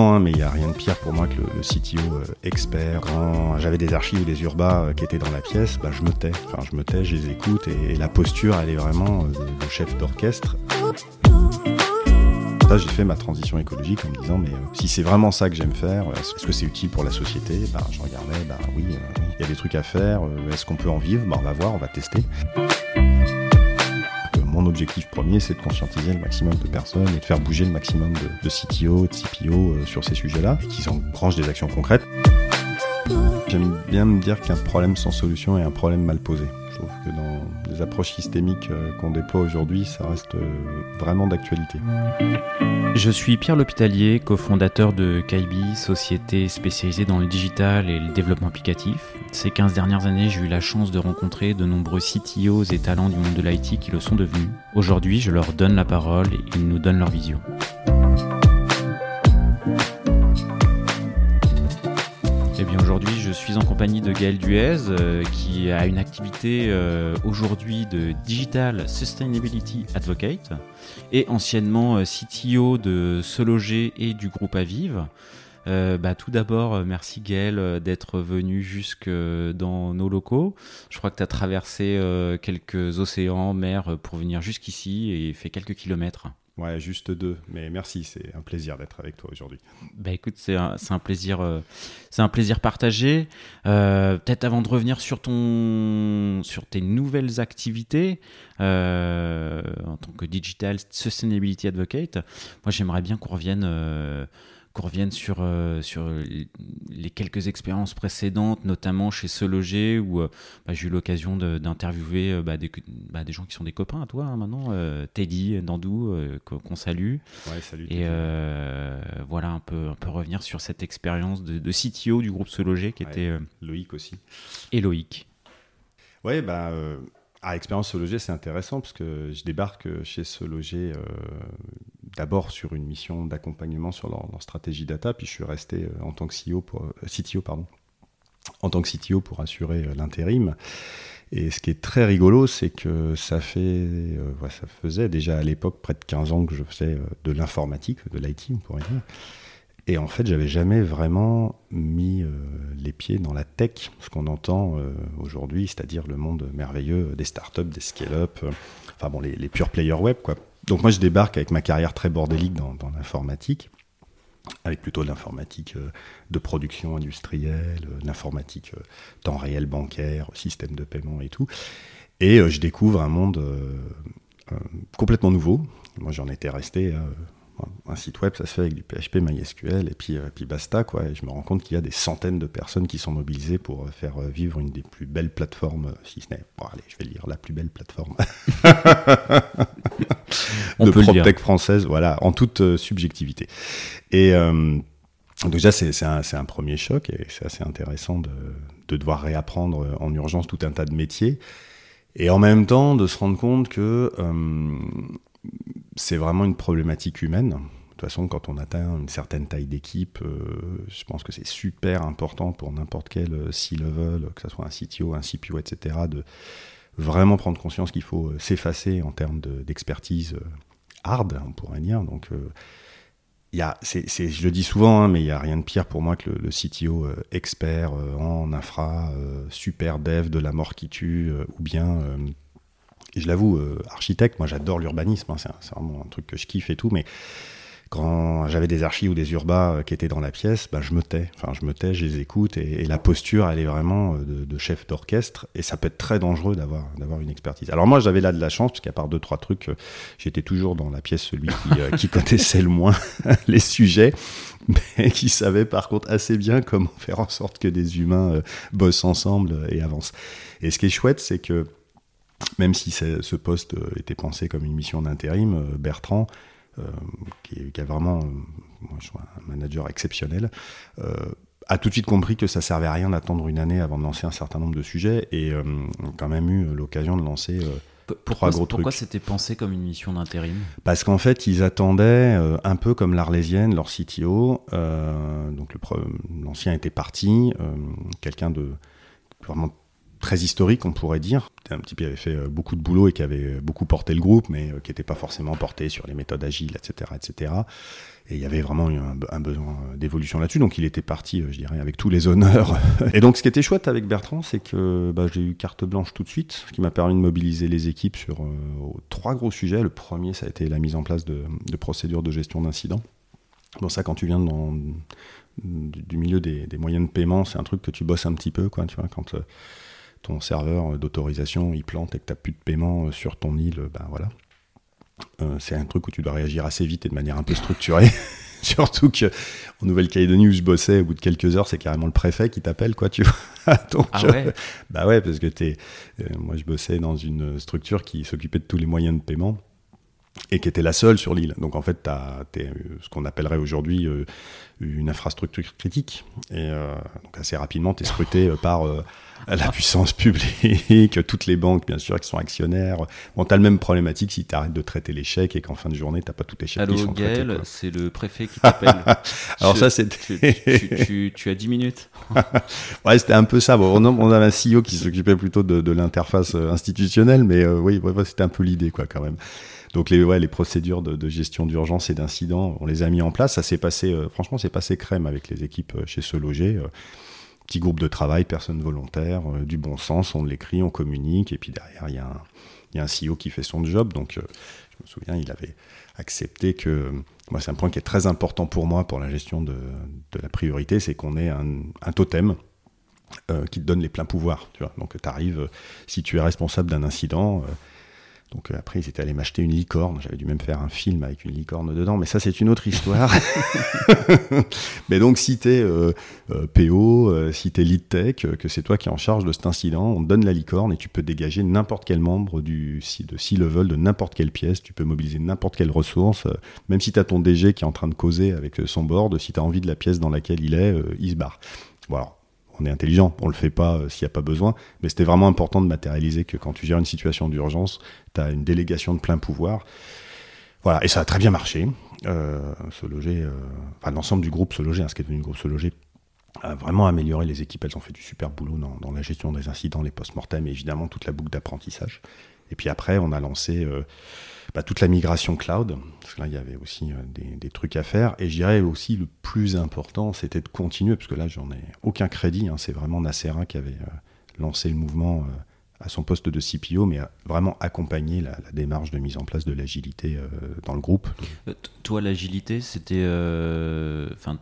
hein, mais il n'y a rien de pire pour moi que le, CTO euh, expert. Quand j'avais des archives ou des urbas euh, qui étaient dans la pièce, bah, je me tais. Enfin, je me tais, je les écoute et, la posture, elle est vraiment de, chef d'orchestre. Là, j'ai fait ma transition écologique en me disant, mais si c'est vraiment ça que j'aime faire, est-ce que c'est utile pour la société? Bah, Je regardais, bah, oui, il y a des trucs à faire, est-ce qu'on peut en vivre? Bah, On va voir, on va tester mon objectif premier, c'est de conscientiser le maximum de personnes et de faire bouger le maximum de, CTO, de CPO euh, sur ces sujets-là, qu'ils enclenchent des actions concrètes. J'aime bien me dire qu'un problème sans solution est un problème mal posé. Je trouve que dans les approches systémiques euh, qu'on déploie aujourd'hui, ça reste euh, vraiment d'actualité. Je suis Pierre L'Hôpitalier, cofondateur de Kaibi, société spécialisée dans le digital et le développement applicatif. Ces 15 dernières années, j'ai eu la chance de rencontrer de nombreux CTOs et talents du monde de l'IT qui le sont devenus. Aujourd'hui, je leur donne la parole et ils nous donnent leur vision. Eh bien aujourd'hui, je suis en compagnie de Gaël Duez, euh, qui a une activité euh, aujourd'hui de Digital Sustainability Advocate et anciennement euh, CTO de Sologer et du groupe Aviv. Euh, bah, tout d'abord, euh, merci Gaël euh, d'être venu jusque dans nos locaux. Je crois que tu as traversé quelques océans, mers pour venir jusqu'ici et fait quelques kilomètres. Ouais, juste deux, mais merci, c'est un plaisir d'être avec toi aujourd'hui. Bah écoute, c'est un, un, plaisir, c'est un plaisir partagé. Peut-être avant de revenir sur ton, sur tes nouvelles activités en tant que digital sustainability advocate, moi j'aimerais bien qu'on revienne qu'on revienne sur, euh, sur les quelques expériences précédentes, notamment chez Se Loger, où euh, bah, j'ai eu l'occasion d'interviewer euh, bah, des, bah, des, gens qui sont des copains à toi hein, maintenant, Teddy, Dandou, qu'on salue. Ouais, salut. Et voilà, un peu, un peu revenir sur cette expérience de, de, CTO du groupe Se Loger, qui était. Loïc aussi. Et Loïc. Ouais, bah. À expérience Se Loger, c'est intéressant parce que je débarque chez Se Loger d'abord sur une mission d'accompagnement sur leur, stratégie data, puis je suis resté euh, en tant que CTO pour, euh, CTO, pardon, en tant que CTO pour assurer euh, l'intérim. Et ce qui est très rigolo, c'est que ça, fait, ça faisait déjà à l'époque près de 15 ans que je faisais de l'informatique, de l'IT, on pourrait dire. Et en fait, j'avais jamais vraiment mis les pieds dans la tech, ce qu'on entend aujourd'hui, c'est-à-dire le monde merveilleux des startups, des scale-up, enfin bon, les, les pure players web, quoi. Donc moi je débarque avec ma carrière très bordélique dans, l'informatique, avec plutôt l'informatique euh, de production industrielle, euh, l'informatique euh, temps réel bancaire, système de paiement et tout. Et je découvre un monde complètement nouveau. Moi j'en étais resté un site web, ça se fait avec du PHP, MySQL, et puis, euh, puis basta. Quoi. Et je me rends compte qu'il y a des centaines de personnes qui sont mobilisées pour euh, faire euh, vivre une des plus belles plateformes, si ce n'est, bon, allez, je vais lire la plus belle plateforme de PropTech française, voilà, en toute subjectivité. Et déjà, c'est un, un, premier choc, et c'est assez intéressant de, de devoir réapprendre en urgence tout un tas de métiers. Et en même temps, de se rendre compte que c'est vraiment une problématique humaine. De toute façon, quand on atteint une certaine taille d'équipe, euh, je pense que c'est super important pour n'importe quel euh, C-level, que ce soit un CTO, un CPO, etc., de vraiment prendre conscience qu'il faut euh, s'effacer en termes d'expertise hard, on pourrait dire. Donc, y a, je le dis souvent, hein, mais il n'y a rien de pire pour moi que le, CTO expert en infra, super dev de la mort qui tue, ou bien je l'avoue, euh, architecte, moi j'adore l'urbanisme, hein, c'est vraiment un truc que je kiffe et tout, mais quand j'avais des archives ou des urbas euh, qui étaient dans la pièce, bah, je me tais. Enfin, je me tais, je les écoute, et, la posture, elle est vraiment euh, de, chef d'orchestre, et ça peut être très dangereux d'avoir d'avoir une expertise. Alors moi, j'avais là de la chance, parce qu'à part deux trois trucs, j'étais toujours dans la pièce celui qui, qui connaissait le moins les sujets, mais qui savait par contre assez bien comment faire en sorte que des humains bossent ensemble et avancent. Et ce qui est chouette, c'est que même si ce poste euh, était pensé comme une mission d'intérim, euh, Bertrand, euh, qui, est, vraiment moi, je un manager exceptionnel, a tout de suite compris que ça servait à rien d'attendre une année avant de lancer un certain nombre de sujets et a quand même eu l'occasion de lancer pourquoi, trois gros pourquoi c'était pensé comme une mission d'intérim? Parce qu'en fait, ils attendaient un peu comme l'Arlésienne, leur CTO. donc l'ancien était parti, quelqu'un de vraiment très historique, on pourrait dire. un petit qui avait fait beaucoup de boulot et qui avait beaucoup porté le groupe, mais qui n'était pas forcément porté sur les méthodes agiles, etc., etc. Et il y avait vraiment un, un besoin d'évolution là-dessus. Donc il était parti, je dirais, avec tous les honneurs. et donc ce qui était chouette avec Bertrand, c'est que bah, j'ai eu carte blanche tout de suite, ce qui m'a permis de mobiliser les équipes sur trois gros sujets. Le premier, ça a été la mise en place de, procédures de gestion d'incidents. Bon, ça, quand tu viens dans, du, milieu des, moyens de paiement, c'est un truc que tu bosses un petit peu, quoi, tu vois, quand euh, ton serveur d'autorisation il plante et que tu n'as plus de paiement euh, sur ton île, ben voilà. Euh, c'est un truc où tu dois réagir assez vite et de manière un peu structurée. Surtout que en Nouvelle-Calédonie où je bossais, au bout de quelques heures, c'est carrément le préfet qui t'appelle, quoi, tu vois. ah ouais Bah ouais, parce que t'es, moi je bossais dans une structure qui s'occupait de tous les moyens de paiement et qui était la seule sur l'île. Donc en fait, tu as, ce qu'on appellerait aujourd'hui euh, une infrastructure critique. Et euh, donc assez rapidement, tu es scruté euh, par la puissance publique, toutes les banques, bien sûr, qui sont actionnaires. Bon, tu as le même problématique si tu arrêtes de traiter les chèques et qu'en fin de journée, tu pas tous tes chèques Allô, qui sont Gaël, c'est le préfet qui t'appelle. Alors ça, c'est... Tu, tu, as 10 minutes. ouais, c'était un peu ça. Bon, on, avait un CEO qui s'occupait plutôt de, de l'interface institutionnelle, mais oui, c'était un peu l'idée, quoi, quand même. Donc les, procédures de, gestion d'urgence et d'incidents, on les a mis en place. Ça s'est passé, euh, franchement, c'est passé crème avec les équipes euh, chez Se Loger. Euh, petit groupe de travail, personnes volontaires, du bon sens, on l'écrit, on communique, et puis derrière, il y, a un CEO qui fait son job. Donc je me souviens, il avait accepté que, moi c'est un point qui est très important pour moi pour la gestion de, la priorité, c'est qu'on ait un, totem. qui te donne les pleins pouvoirs. Donc tu arrives, si tu es responsable d'un incident, donc euh, après, ils étaient allés m'acheter une licorne. J'avais dû même faire un film avec une licorne dedans, mais ça, c'est une autre histoire. mais donc, si tu es euh, euh, PO, si tu es lead tech, que c'est toi qui es en charge de cet incident, on te donne la licorne et tu peux dégager n'importe quel membre du, de C-level, de n'importe quelle pièce. Tu peux mobiliser n'importe quelle ressource. même si tu as ton DG qui est en train de causer avec son board, si tu as envie de la pièce dans laquelle il est, il se barre. Voilà on est intelligent, on le fait pas euh, s'il n'y a pas besoin, mais c'était vraiment important de matérialiser que quand tu gères une situation d'urgence, tu as une délégation de plein pouvoir. Voilà, et ça a très bien marché. Euh, se loger, euh, enfin l'ensemble du groupe se loger, hein, ce qui est devenu le groupe se loger, a vraiment amélioré les équipes. Elles ont fait du super boulot dans, la gestion des incidents, les post-mortem et évidemment toute la boucle d'apprentissage. Et puis après, on a lancé bah, toute la migration cloud, parce que là, il y avait aussi euh, des, trucs à faire. Et je dirais aussi le plus important, c'était de continuer, parce que là, j'en ai aucun crédit. Hein. c'est vraiment Nacera qui avait euh, lancé le mouvement euh, à son poste de CPO, mais vraiment accompagné la, démarche de mise en place de l'agilité dans le groupe. toi, l'agilité, c'était. Enfin,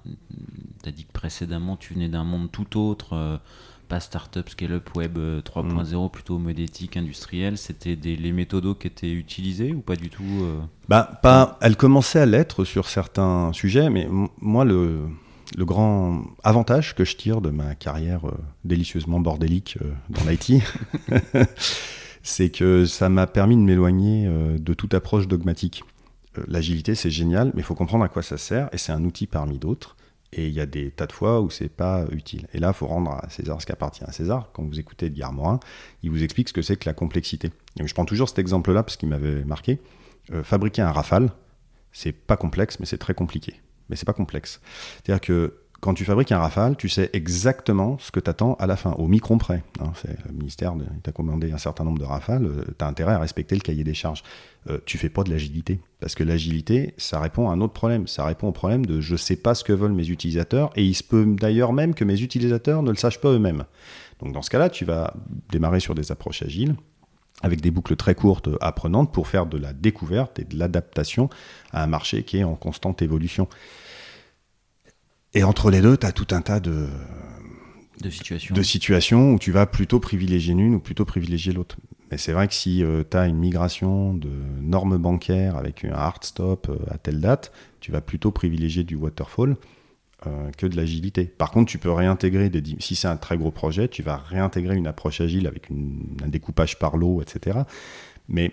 tu as dit que précédemment, tu venais d'un monde tout autre pas startup, scale-up, web 3.0, euh, mm. plutôt mode éthique, industriel, c'était les méthodos qui étaient utilisés ou pas du tout euh bah, pas, Elle commençait à l'être sur certains sujets, mais moi, le, le, grand avantage que je tire de ma carrière euh, délicieusement bordélique dans l'IT, c'est que ça m'a permis de m'éloigner de toute approche dogmatique. L'agilité, c'est génial, mais il faut comprendre à quoi ça sert, et c'est un outil parmi d'autres. Et il y a des tas de fois où c'est pas utile. Et là, il faut rendre à César ce qui appartient à César. Quand vous écoutez Edgar Morin, il vous explique ce que c'est que la complexité. Et je prends toujours cet exemple-là parce qu'il m'avait marqué. Euh, fabriquer un Rafale, c'est pas complexe, mais c'est très compliqué. Mais c'est pas complexe. C'est-à-dire que quand tu fabriques un Rafale, tu sais exactement ce que tu attends à la fin, au micron près. Hein, le ministère t'a commandé un certain nombre de Rafales, euh, tu as intérêt à respecter le cahier des charges. Euh, tu fais pas de l'agilité. Parce que l'agilité, ça répond à un autre problème. Ça répond au problème de je sais pas ce que veulent mes utilisateurs, et il se peut d'ailleurs même que mes utilisateurs ne le sachent pas eux-mêmes. Donc dans ce cas-là, tu vas démarrer sur des approches agiles avec des boucles très courtes apprenantes pour faire de la découverte et de l'adaptation à un marché qui est en constante évolution. Et entre les deux, tu as tout un tas de, de, situations. de situations où tu vas plutôt privilégier l'une ou plutôt privilégier l'autre. Mais c'est vrai que si euh, tu as une migration de normes bancaires avec un hard stop euh, à telle date, tu vas plutôt privilégier du waterfall euh, que de l'agilité. Par contre, tu peux réintégrer, des, si c'est un très gros projet, tu vas réintégrer une approche agile avec un découpage par lot, etc. Mais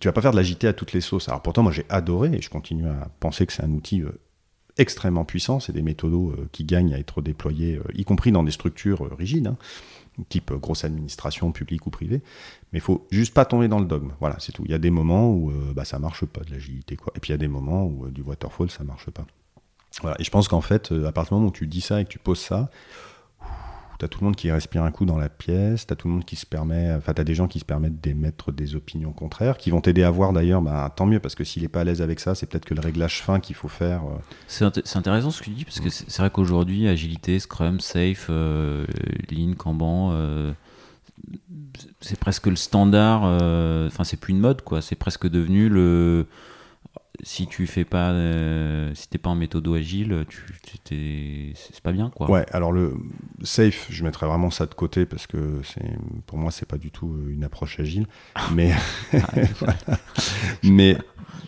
tu vas pas faire de l'agilité à toutes les sauces. Alors pourtant, moi j'ai adoré et je continue à penser que c'est un outil extrêmement puissants. C'est des méthodos euh, qui gagnent à être déployés, euh, y compris dans des structures euh, rigides, hein, type grosse administration publique ou privée. Mais il faut juste pas tomber dans le dogme. Voilà, c'est tout. Il y a des moments où bah, ça marche pas de l'agilité, quoi. Et puis il y a des moments où du waterfall ça marche pas. Voilà. Et je pense qu'en fait, à partir du moment où tu dis ça et que tu poses ça, tu as tout le monde qui respire un coup dans la pièce, tu as tout le monde qui se permet, enfin, tu as des gens qui se permettent d'émettre des opinions contraires, qui vont t'aider à voir d'ailleurs, bah, tant mieux, parce que s'il n'est pas à l'aise avec ça, c'est peut-être que le réglage fin qu'il faut faire. Euh. C'est intéressant ce que tu dis, parce que c'est vrai qu'aujourd'hui, agilité, Scrum, Safe, euh, Lean, Kanban, euh, c'est presque le standard, enfin, c'est plus une mode, quoi, c'est presque devenu le si tu fais pas, euh, si t'es pas en méthode agile, c'est pas bien quoi. Ouais, alors le safe, je mettrais vraiment ça de côté parce que c'est, pour moi, c'est pas du tout euh, une approche agile. mais, mais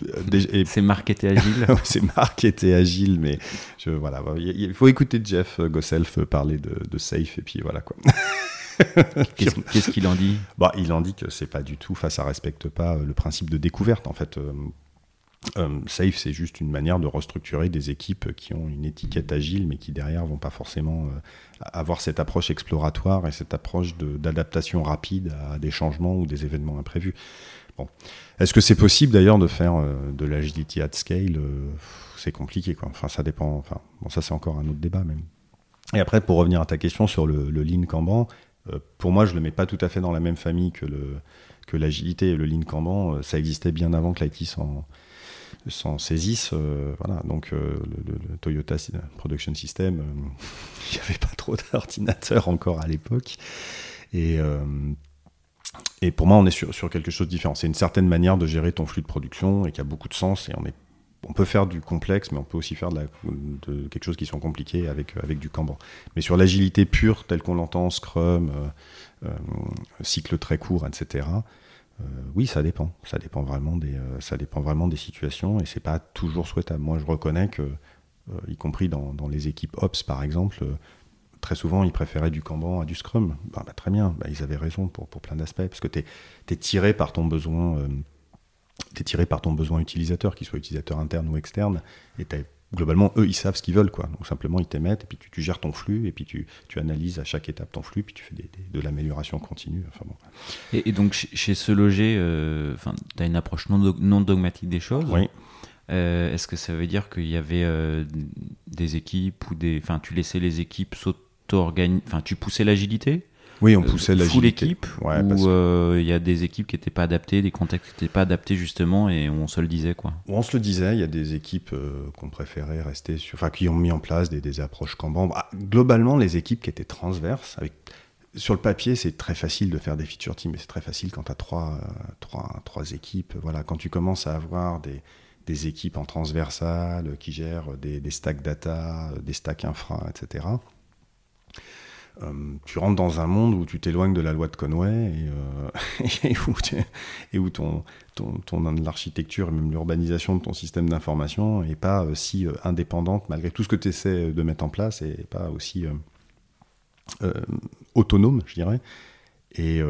euh, c'est marketé agile. c'est marketé agile, mais je, voilà, il faut écouter Jeff Gosself parler de, de safe et puis voilà quoi. Qu'est-ce qu'il en dit? Bah, Il en dit que c'est pas du tout, enfin, ça respecte pas le principe de découverte en fait. Euh, safe, c'est juste une manière de restructurer des équipes qui ont une étiquette agile, mais qui derrière vont pas forcément euh, avoir cette approche exploratoire et cette approche d'adaptation rapide à des changements ou des événements imprévus. Bon. Est-ce que c'est possible d'ailleurs de faire euh, de l'agility at scale C'est compliqué, quoi. Enfin, ça dépend. Enfin, bon, ça c'est encore un autre débat même. Et après, pour revenir à ta question sur le, le Lean Kanban, pour moi, je le mets pas tout à fait dans la même famille que le que l'agilité et le Lean Kanban. ça existait bien avant que l'IT s'en s'en saisissent. Euh, voilà, donc euh, le, Toyota Production System, euh, il n'y avait pas trop d'ordinateurs encore à l'époque. Et, et pour moi, on est sur, sur quelque chose de différent. C'est une certaine manière de gérer ton flux de production et qui a beaucoup de sens. Et on, est, on peut faire du complexe, mais on peut aussi faire de, quelque chose qui sont compliqués avec, avec du Kanban. Mais sur l'agilité pure, telle qu'on l'entend, Scrum, cycle très court, etc., euh, oui, ça dépend. Ça dépend vraiment des, euh, ça dépend vraiment des situations et c'est pas toujours souhaitable. Moi, je reconnais que, euh, y compris dans, les équipes Ops par exemple, très souvent ils préféraient du Kanban à du Scrum. Bah, bah, très bien, bah, ils avaient raison pour, plein d'aspects parce que tu es, tiré par ton besoin. es tiré par ton besoin utilisateur, qu'il soit utilisateur interne ou externe, et tu globalement, eux, ils savent ce qu'ils veulent. Quoi. Donc simplement, ils t'émettent, et puis tu, gères ton flux, et puis tu, analyses à chaque étape ton flux, puis tu fais de l'amélioration continue. Enfin, bon. et, donc, chez, ce loger, euh, tu as une approche non, dogmatique des choses. Oui. Euh, est-ce que ça veut dire qu'il y avait euh, des équipes ou des. Enfin, tu laissais les équipes s'auto-organiser. Enfin, tu poussais l'agilité? Oui, on poussait la Full équipe ouais, Ou euh, il y a des équipes qui n'étaient pas adaptées, des contextes qui n'étaient pas adaptés justement et on se le disait quoi On se le disait, il y a des équipes euh, qu'on préférait rester sur, enfin qui ont mis en place des, des approches Kanban. Bah, globalement, les équipes qui étaient transverses, avec sur le papier, c'est très facile de faire des feature teams, mais c'est très facile quand tu as trois, trois, trois, équipes. Voilà, quand tu commences à avoir des, des équipes en transversal qui gèrent des, des stacks data, des stacks infra, etc euh, tu rentres dans un monde où tu t'éloignes de la loi de Conway et, euh, et où, ton, ton, ton l'architecture et même l'urbanisation de ton système d'information n'est pas euh, si indépendante malgré tout ce que tu essaies de mettre en place et pas aussi autonome, je dirais. Et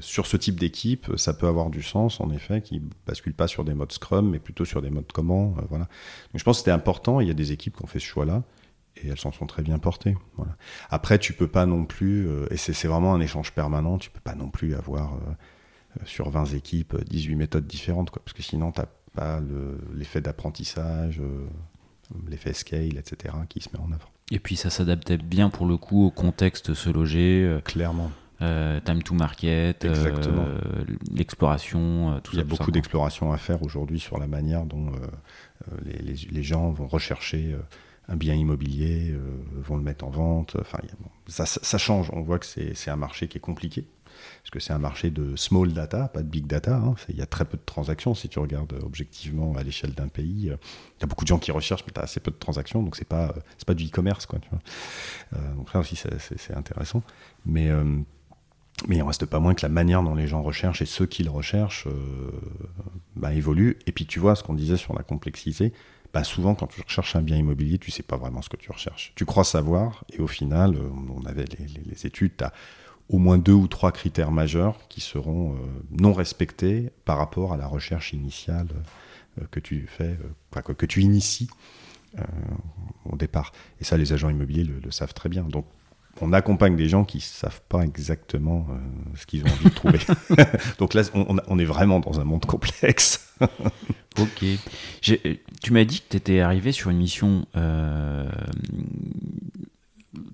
sur ce type d'équipe, ça peut avoir du sens, en effet, qui bascule pas sur des modes Scrum, mais plutôt sur des modes comment. voilà. Donc je pense que c'était important. Il y a des équipes qui ont fait ce choix-là et elles s'en sont très bien portées. Voilà. Après, tu peux pas non plus, euh, et c'est vraiment un échange permanent, tu peux pas non plus avoir euh, euh, sur 20 équipes 18 méthodes différentes, quoi, parce que sinon, tu n'as pas l'effet d'apprentissage, l'effet scale, etc., qui se met en œuvre. Et puis ça s'adaptait bien pour le coup au contexte se loger. Clairement. time to market, l'exploration, tout ça. Il y a beaucoup d'exploration à faire aujourd'hui sur la manière dont les, les, les, gens vont rechercher un bien immobilier, euh, vont le mettre en vente. Enfin, ça, change. On voit que c'est un marché qui est compliqué. Parce que c'est un marché de small data, pas de big data. Hein. Il y a très peu de transactions si tu regardes objectivement à l'échelle d'un pays. Il y a beaucoup de gens qui recherchent, mais tu as assez peu de transactions, donc c'est pas, pas du e-commerce. Euh, donc ça aussi, c'est intéressant. Mais, euh, mais il ne reste pas moins que la manière dont les gens recherchent et ceux qui le recherchent bah, évolue. Et puis tu vois ce qu'on disait sur la complexité, bah, souvent quand tu recherches un bien immobilier, tu sais pas vraiment ce que tu recherches. Tu crois savoir, et au final, euh, on avait les, études, tu as au moins deux ou trois critères majeurs qui seront euh, non respectés par rapport à la recherche initiale euh, que tu fais, que, tu inities au départ. Et ça, les agents immobiliers le, savent très bien. Donc, on accompagne des gens qui savent pas exactement ce qu'ils ont envie de trouver. Donc là, on, est vraiment dans un monde complexe. Ok. Tu m'as dit que tu étais arrivé sur une mission euh,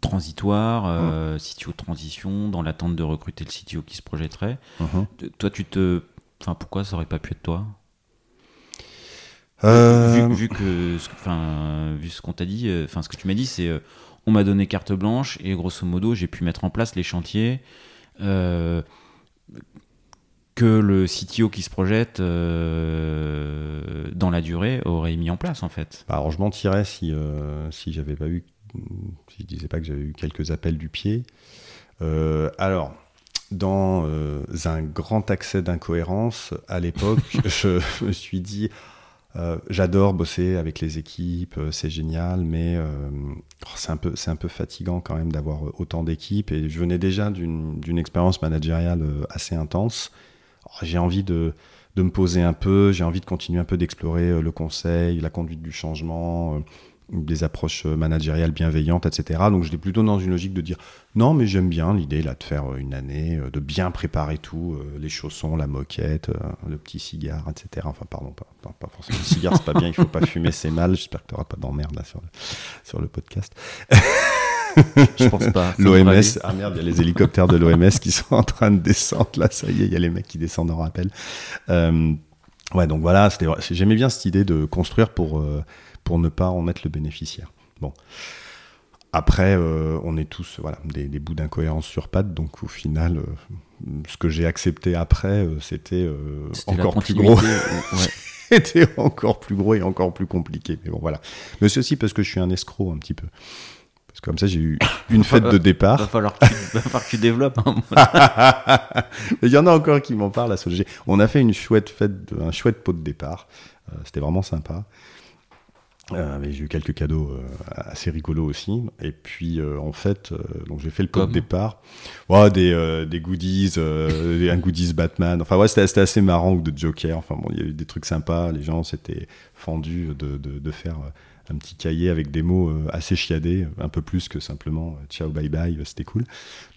transitoire, euh, CTO de transition, dans l'attente de recruter le CTO qui se projetterait. Mhm. Toi, tu te. Enfin, pourquoi ça aurait pas pu être toi? Euh, vu, vu que, ce- enfin, vu ce qu'on t'a dit, euh, enfin, ce que tu m'as dit, c'est, euh, on m'a donné carte blanche et grosso modo, j'ai pu mettre en place les chantiers euh, que le CTO qui se projette euh, dans la durée aurait mis en place, en fait. Bah, alors je mentirais si, euh, si j'avais pas eu, si je disais pas que j'avais eu quelques appels du pied. Euh, alors, dans euh, un grand accès d'incohérence, à l'époque, je me suis dit, j'adore bosser avec les équipes, c'est génial, mais oh, c'est un peu, c'est un peu fatigant quand même d'avoir autant d'équipes. Et je venais déjà d'une expérience managériale assez intense. Alors, J'ai envie de, de me poser un peu, j'ai envie de continuer un peu d'explorer euh, le conseil, la conduite du changement, euh, des approches euh, managériales bienveillantes, etc. Donc j'étais plutôt dans une logique de dire non, mais j'aime bien l'idée là de faire une année, de bien préparer tout, les chaussons, la moquette, le petit cigare, etc. Enfin, pardon, pas, pas, forcément le cigare, c'est pas bien, il faut pas fumer, c'est mal. J'espère que tu n'auras pas d'emmerde là sur sur le podcast. Je pense pas. L'OMS, ah merde, il y a les hélicoptères de l'OMS qui sont en train de descendre. Là, ça y est, il y a les mecs qui descendent en rappel. Euh, ouais, donc voilà, j'aimais bien cette idée de construire pour, euh, pour ne pas en être le bénéficiaire. Bon. Après, euh, on est tous voilà, des, des bouts d'incohérence sur pattes, donc au final, euh, ce que j'ai accepté après, euh, c'était encore plus gros. ouais. c'était encore plus gros et encore plus compliqué. Mais bon, voilà. Mais c'est aussi parce que je suis un escroc un petit peu. Parce que comme ça, j'ai eu une fête de départ. Va falloir que tu, va falloir que tu développes. hein. Il y en a encore qui m'en parlent à Solvay. On a fait une chouette fête, un chouette pot de départ. Euh, C'était vraiment sympa. Euh, j'ai eu quelques cadeaux euh, assez rigolos aussi. Et puis, euh, en fait, donc j'ai fait le pot de départ. Ouais, des, des goodies, un goodies Batman. Enfin, ouais, c'était assez marrant ou de Joker. Enfin, bon, il y a eu des trucs sympas. Les gens s'étaient fendus de, de, de faire un petit cahier avec des mots euh, assez chiadés, un peu plus que simplement euh, ciao, bye bye, euh, c'était cool.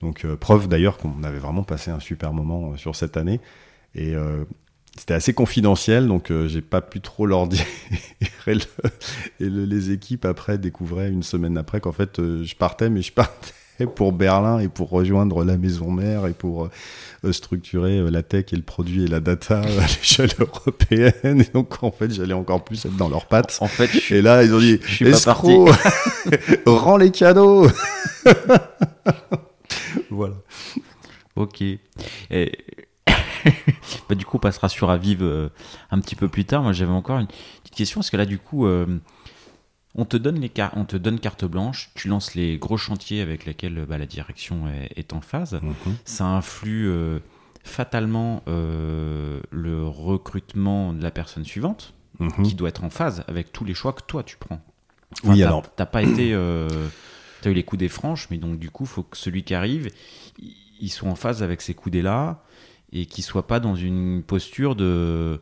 Donc, preuve d'ailleurs qu'on avait vraiment passé un super moment sur cette année. Et c'était assez confidentiel, donc euh, j'ai pas pu trop leur dire. et le- et le- les équipes après découvraient une semaine après qu'en fait je partais, mais je partais pour Berlin et pour rejoindre la maison mère et pour euh, structurer euh, la tech et le produit et la data à l'échelle européenne. Et donc en fait j'allais encore plus être dans leurs pattes. En fait, je Et là ils ont dit je suis pas escroc, rends les cadeaux. voilà. Ok. Et- bah, du coup, on passera sur Aviv euh, un petit peu plus tard. Moi, j'avais encore une petite question. Parce que là, du coup, euh, on, te donne les car- on te donne carte blanche. Tu lances les gros chantiers avec lesquels bah, la direction est, est en phase. Ça influe euh, fatalement euh, le recrutement de la personne suivante, Mhm. qui doit être en phase avec tous les choix que toi, tu prends. Oui, t'as- alors. T'as pas été. euh, T'as eu les coups des franches, mais donc du coup, faut que celui qui arrive, il il soit en phase avec ces coudées-là et qu'il soit pas dans une posture de.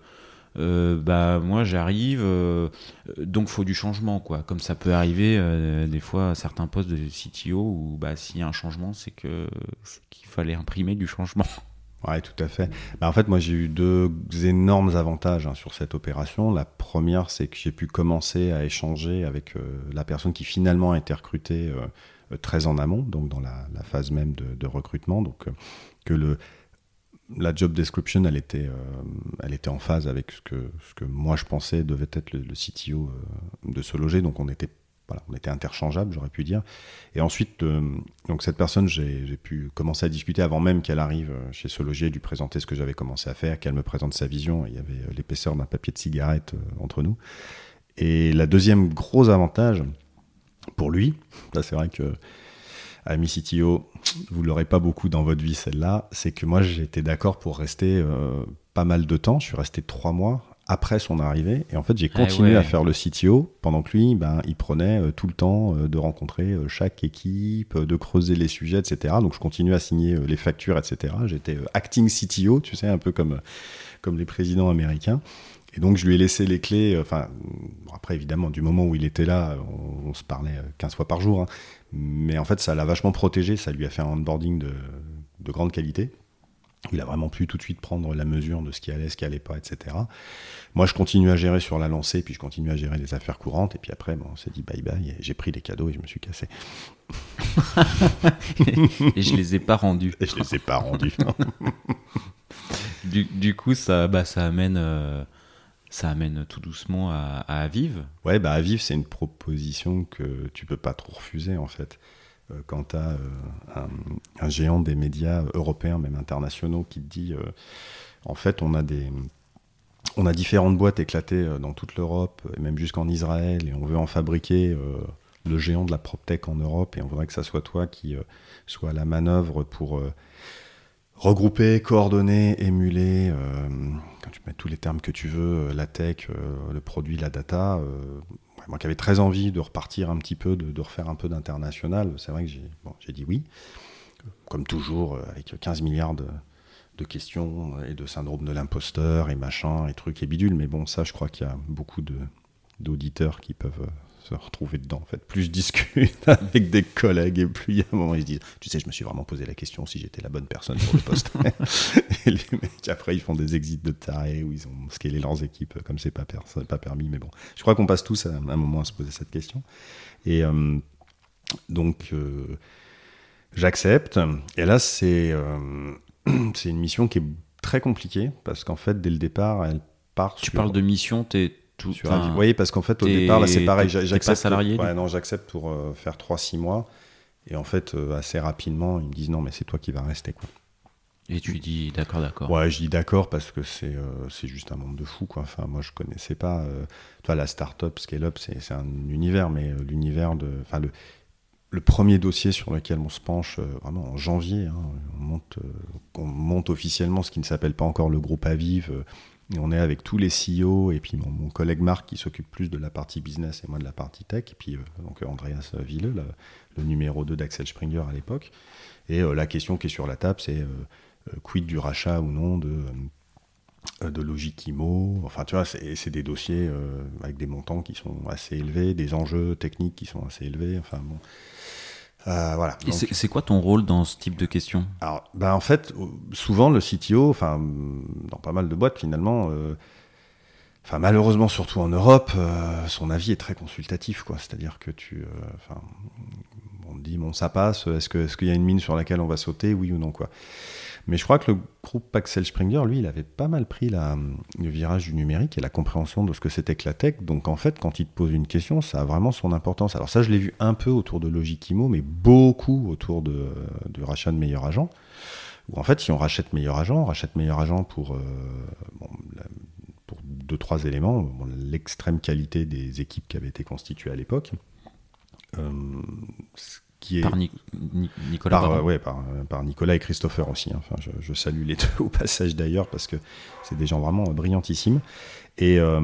Euh, bah moi j'arrive euh, donc faut du changement quoi comme ça peut arriver euh, des fois à certains postes de CTO où bah s'il y a un changement c'est que qu'il fallait imprimer du changement Ouais, tout à fait. Bah, en fait, moi, j'ai eu deux énormes avantages hein, sur cette opération. La première, c'est que j'ai pu commencer à échanger avec euh, la personne qui finalement a été recrutée très en amont, donc dans la, phase même de, de recrutement. Donc, que le, la job description, elle était, euh, elle était en phase avec ce que, ce que moi je pensais devait être le, CTO euh, de se loger. Donc, on était voilà, on était interchangeables, j'aurais pu dire. Et ensuite, euh, donc cette personne, j'ai pu commencer à discuter avant même qu'elle arrive chez ce loger, lui présenter ce que j'avais commencé à faire, qu'elle me présente sa vision. Il y avait l'épaisseur d'un papier de cigarette entre nous. Et la deuxième gros avantage pour lui, c'est vrai que ami CTO, vous l'aurez pas beaucoup dans votre vie celle-là, c'est que moi j'étais d'accord pour rester euh, pas mal de temps. Je suis resté trois mois après son arrivée et en fait j'ai Ah continué ouais. à faire le CTO pendant que lui, ben, il prenait euh, tout le temps euh, de rencontrer euh, chaque équipe, de creuser les sujets, etc. Donc je continue à signer les factures, etc. J'étais acting CTO, tu sais, un peu comme comme les présidents américains. Et donc, je lui ai laissé les clés. euh, Enfin, bon, après, évidemment, du moment où il était là, on, on se parlait euh, 15 fois par jour. hein. mais en fait, ça l'a vachement protégé. Ça lui a fait un onboarding de, de grande qualité. Il a vraiment pu tout de suite prendre la mesure de ce qui allait, ce qui allait pas, etc. Moi, je continue à gérer sur la lancée, puis je continue à gérer les affaires courantes, et puis après, bon, on s'est dit bye bye, j'ai pris les cadeaux et je me suis cassé. et je les ai pas rendus. Et je les ai pas rendus. du, coup, ça, bah, ça amène. Euh, ça amène tout doucement à, à Aviv. Ouais, bah Aviv, c'est une proposition que tu peux pas trop refuser en fait. Euh, quand tu as euh, un, géant des médias européens, même internationaux, qui te dit euh, en fait, on a des. On a différentes boîtes éclatées dans toute l'Europe, et même jusqu'en Israël, et on veut en fabriquer le géant de la PropTech en Europe, et on voudrait que ça soit toi qui soit à la manœuvre pour regrouper, coordonner, émuler, quand tu mets tous les termes que tu veux, la tech, le produit, la data, moi qui avais très envie de repartir un petit peu, de, refaire un peu d'international, c'est vrai que j'ai dit oui. Comme toujours, euh, avec 15 milliards de, questions et de syndrome de l'imposteur et machin et trucs et bidules. Mais bon, ça, je crois qu'il y a beaucoup d'auditeurs qui peuvent euh, se retrouver dedans. En fait, plus je discute avec des collègues et plus il y a un moment ils se disent, tu sais, je me suis vraiment posé la question si j'étais la bonne personne pour le poste. et les mecs après ils font des exits de tarés où ils ont scalé leurs équipes comme c'est pas, pas permis. Mais bon, je crois qu'on passe tous à un moment à se poser cette question. Et euh, donc euh, j'accepte. Et là c'est euh, c'est une mission qui est très compliquée parce qu'en fait dès le départ elle part. Tu parles de mission, t'es oui, parce qu'en fait, au départ, là, c'est pareil. J'accepte. salarié ouais, Non, j'accepte pour euh, faire 3-6 mois. Et en fait, euh, assez rapidement, ils me disent non, mais c'est toi qui vas rester. Quoi. Et tu dis d'accord, d'accord. Ouais, je dis d'accord parce que c'est euh, c'est juste un monde de fou. Quoi. Enfin, moi, je connaissais pas. toi, la start-up, scale-up, c'est un univers, mais l'univers de. Enfin, le, le premier dossier sur lequel on se penche, vraiment en janvier, hein, on, monte, on monte officiellement ce qui ne s'appelle pas encore le groupe Aviv on est avec tous les CEO et puis mon, collègue Marc qui s'occupe plus de la partie business et moi de la partie tech. Et puis euh, donc Andreas Ville, le, numéro 2 d'Axel Springer à l'époque. Et euh, la question qui est sur la table, c'est euh, quid du rachat ou non de, de Logikimo. Enfin, tu vois, c'est des dossiers avec des montants qui sont assez élevés, des enjeux techniques qui sont assez élevés. Enfin, bon. Euh, voilà. Et c'est quoi ton rôle dans ce type de questions? Alors, ben en fait, souvent le CTO, enfin, dans pas mal de boîtes finalement, euh, enfin malheureusement surtout en Europe, euh, son avis est très consultatif, quoi. C'est-à-dire que tu, enfin, on dit bon ça passe, est-ce que est-ce qu'il y a une mine sur laquelle on va sauter, oui ou non, quoi. Mais je crois que le groupe Axel Springer, lui, il avait pas mal pris la, le virage du numérique et la compréhension de ce que c'était que la tech. Donc en fait, quand il te pose une question, ça a vraiment son importance. Alors ça, je l'ai vu un peu autour de Logikimo, mais beaucoup autour de, du rachat de meilleurs agents. Où en fait, si on rachète meilleurs agents, on rachète meilleurs agents pour, euh, pour deux, trois éléments. L'extrême qualité des équipes qui avaient été constituées à l'époque. Euh, par Nicolas par, par, Nicolas et Christopher aussi. Hein. Enfin, je, salue les deux au passage d'ailleurs parce que c'est des gens vraiment brillantissimes. Et euh,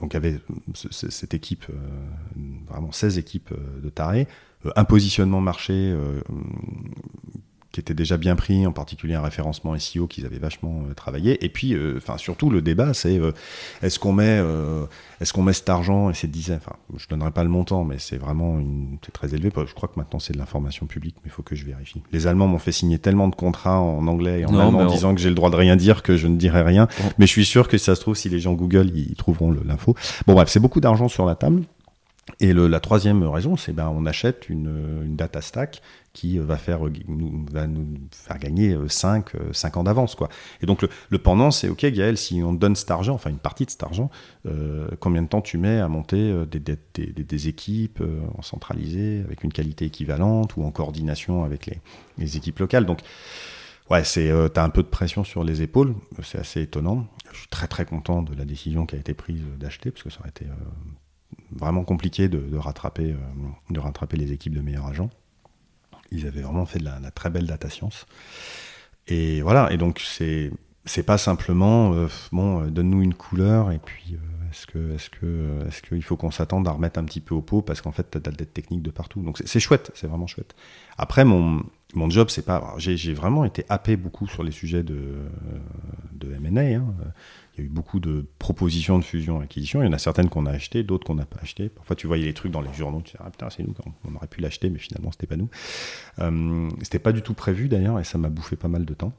donc, il y avait cette équipe, euh, vraiment 16 équipes euh, de tarés, un positionnement marché qui était déjà bien pris, en particulier un référencement SEO qu'ils avaient vachement euh, travaillé. Et puis, euh, enfin, surtout le débat, c'est euh, est-ce qu'on met, est-ce qu'on met cet argent et ces dizaines, enfin, je donnerai pas le montant, mais c'est vraiment une, c'est très élevé. Je crois que maintenant c'est de l'information publique, mais il faut que je vérifie. Les Allemands m'ont fait signer tellement de contrats en anglais et en allemand en disant que j'ai le droit de rien dire que je ne dirai rien. Mais je suis sûr que si ça se trouve, si les gens Google, ils trouveront l'info. Bon bref, c'est beaucoup d'argent sur la table. Et le, la troisième raison, c'est ben on achète une, une, data stack qui va, faire, nous, va nous faire gagner 5, euh, 5 euh, ans d'avance. quoi. Et donc le, pendant, c'est OK, Gaël, si on donne cet argent, enfin une partie de cet argent, euh, combien de temps tu mets à monter des, des, équipes en centralisé, avec une qualité équivalente ou en coordination avec les, les équipes locales? Donc ouais, c'est tu as un peu de pression sur les épaules, c'est assez étonnant. Je suis très très content de la décision qui a été prise d'acheter, parce que ça aurait été vraiment compliqué de, rattraper, euh, de rattraper les équipes de meilleurs agents. Ils avaient vraiment fait de la, très belle data science. Et voilà, et donc c'est c'est pas simplement euh, bon, euh, donne-nous une couleur et puis est-ce que est-ce que est-ce qu'il faut qu'on s'attende à remettre un petit peu au pot parce qu'en fait tu as de la dette technique de partout. Donc c'est chouette, c'est vraiment chouette. Après mon mon job c'est pas j'ai vraiment été happé beaucoup sur les sujets de de M&A. Il y a eu beaucoup de propositions de fusion-acquisition. Il y en a certaines qu'on a achetées, d'autres qu'on n'a pas achetées. Parfois, tu voyais les trucs dans les journaux, tu disais, ah putain, c'est nous, on aurait pu l'acheter, mais finalement, c'était pas nous. Euh, c'était pas du tout prévu d'ailleurs, et ça m'a bouffé pas mal de temps.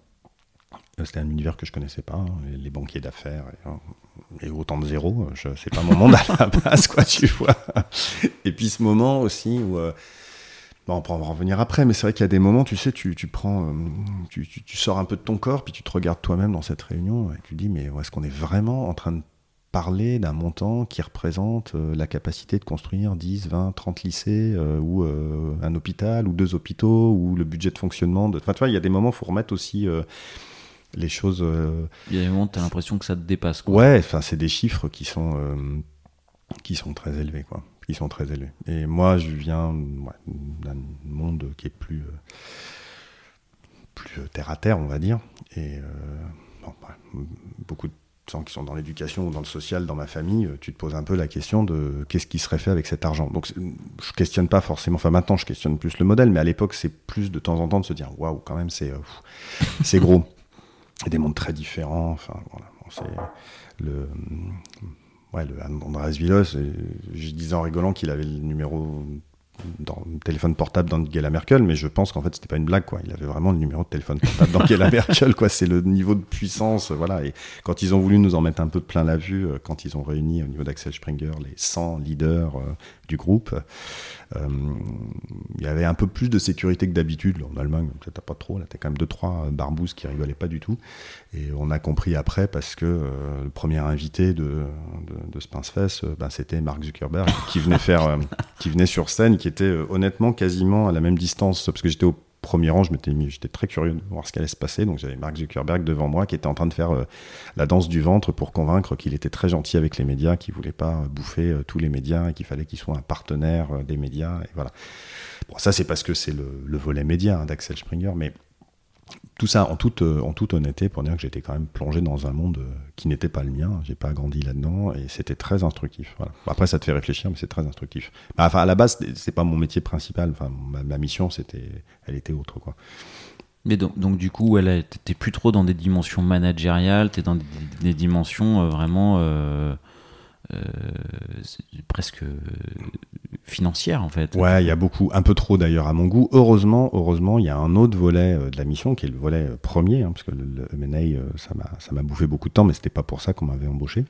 C'était un univers que je connaissais pas, hein, les banquiers d'affaires et, autant de zéro. C'est pas mon monde à la base, quoi, tu vois. Et puis ce moment aussi où Bon, on va en revenir après, mais c'est vrai qu'il y a des moments, tu sais, tu, tu prends, euh, tu, tu, sors un peu de ton corps, puis tu te regardes toi-même dans cette réunion, et tu te dis, mais est-ce qu'on est vraiment en train de parler d'un montant qui représente euh, la capacité de construire 10, 20, 30 lycées, euh, ou un hôpital, ou deux hôpitaux, ou le budget de fonctionnement de... Enfin, tu vois, il y a des moments, il faut remettre aussi les choses... Il y a des moments, tu as l'impression que ça te dépasse. Quoi. Ouais, enfin, c'est des chiffres qui sont, qui sont très élevés, quoi qui sont très élevés. Et moi, je viens d'un monde qui est plus, euh, plus euh, terre à terre, on va dire. Et euh, bah, beaucoup de gens qui sont dans l'éducation ou dans le social, dans ma famille, tu te poses un peu la question de qu'est-ce qui serait fait avec cet argent. Donc, je questionne pas forcément. Enfin, maintenant, je questionne plus le modèle, mais à l'époque, c'est plus de temps en temps de se dire waouh, quand même, c'est c'est gros. Et des mondes très différents. Enfin, voilà. c'est le ouais, le Andrés Villos, je disais en rigolant qu'il avait le numéro dans le téléphone portable d'Angela Merkel, mais je pense qu'en fait c'était pas une blague quoi. Il avait vraiment le numéro de téléphone portable d'Angela Merkel quoi. C'est le niveau de puissance voilà. Et quand ils ont voulu nous en mettre un peu de plein la vue, euh, quand ils ont réuni au niveau d'Axel Springer les 100 leaders euh, du groupe, euh, il y avait un peu plus de sécurité que d'habitude. En Allemagne, peut-être pas trop. Là, t'as quand même deux trois barbouzes qui rigolaient pas du tout. Et on a compris après parce que le premier invité de, de, ce pince-fesse, ben, c'était Mark Zuckerberg qui venait faire, qui venait sur scène, qui était honnêtement quasiment à la même distance parce que j'étais au premier rang, je m'étais mis, j'étais très curieux de voir ce qui allait se passer. Donc j'avais Mark Zuckerberg devant moi qui était en train de faire euh, la danse du ventre pour convaincre qu'il était très gentil avec les médias, qu'il voulait pas euh, bouffer euh, tous les médias et qu'il fallait qu'il soit un partenaire des médias. Et voilà. Bon, ça c'est parce que c'est le, volet média hein, d'Axel Springer, mais tout ça en toute, euh, en toute honnêteté pour dire que j'étais quand même plongé dans un monde euh, qui n'était pas le mien. J'ai pas grandi là-dedans et c'était très instructif. Voilà. Après, ça te fait réfléchir, mais c'est très instructif. Bah, enfin, à la base, c'est pas mon métier principal. Enfin, ma, mission, c'était, elle était autre, quoi. Mais donc, donc du coup, t'es plus trop dans des dimensions managériales, t'es dans des, dimensions euh, vraiment presque financière en fait. Ouais, il y a beaucoup, un peu trop d'ailleurs à mon goût. Heureusement, heureusement, il y a un autre volet euh, de la mission qui est le volet euh, premier, hein, parce que le, euh, ça m'a bouffé beaucoup de temps, mais c'était pas pour ça qu'on m'avait embauché.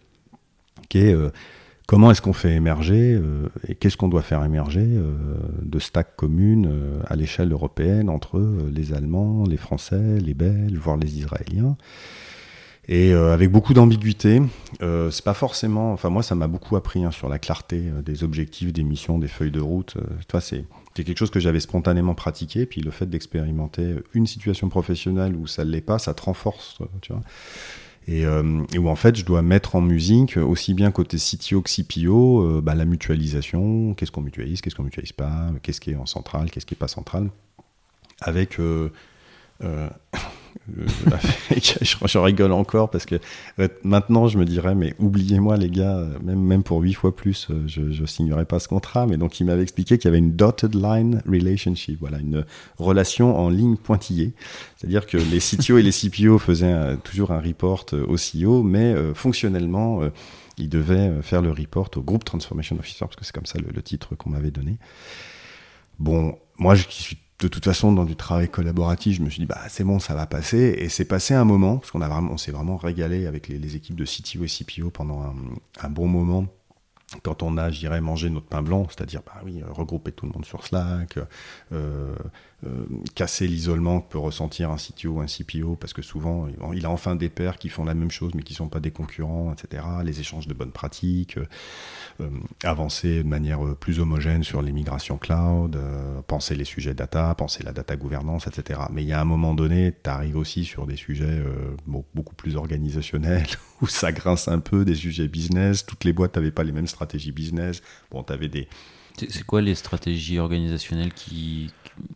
Qui est comment est-ce qu'on fait émerger et qu'est-ce qu'on doit faire émerger de stacks communes à l'échelle européenne entre les Allemands, les Français, les Belges, voire les Israéliens et euh, avec beaucoup d'ambiguïté. Euh, c'est pas forcément. Enfin, moi, ça m'a beaucoup appris hein, sur la clarté euh, des objectifs, des missions, des feuilles de route. toi, c'est quelque chose que j'avais spontanément pratiqué. Puis le fait d'expérimenter une situation professionnelle où ça ne l'est pas, ça te renforce, et, où en fait, je dois mettre en musique, aussi bien côté CTO que CPO, bah, la mutualisation. Qu'est-ce qu'on mutualise, qu'est-ce qu'on mutualise pas, qu'est-ce qui est en centrale, qu'est-ce qui est pas central. Avec euh, je, rigole encore parce que maintenant je me dirais mais oubliez-moi les gars même même pour huit fois plus euh, je, je signerai pas ce contrat. Mais donc il m'avait expliqué qu'il y avait une dotted line relationship voilà une relation en ligne pointillée. C'est-à-dire que les CTO et les CPO faisaient toujours un report au CEO mais euh, fonctionnellement ils devaient faire le report au groupe transformation officer parce que c'est comme ça le, le titre qu'on m'avait donné. Bon moi je suis de toute façon, dans du travail collaboratif, je me suis dit, bah, c'est bon, ça va passer. Et c'est passé un moment, parce qu'on s'est vraiment régalé avec les, équipes de CTO et CPO pendant un bon moment quand on a, j'irais, mangé notre pain blanc, c'est-à-dire, bah oui, regrouper tout le monde sur Slack, euh, euh, casser l'isolement que peut ressentir un CTO ou un CPO, parce que souvent, il a enfin des pairs qui font la même chose, mais qui ne sont pas des concurrents, etc. Les échanges de bonnes pratiques, euh, avancer de manière plus homogène sur les migrations cloud, penser les sujets data, penser la data gouvernance, etc. Mais il y a un moment donné, tu arrives aussi sur des sujets beaucoup plus organisationnels, où ça grince un peu, des sujets business, toutes les boîtes n'avaient pas les mêmes stratégies stratégie business. Bon, des. C'est quoi les stratégies organisationnelles qui,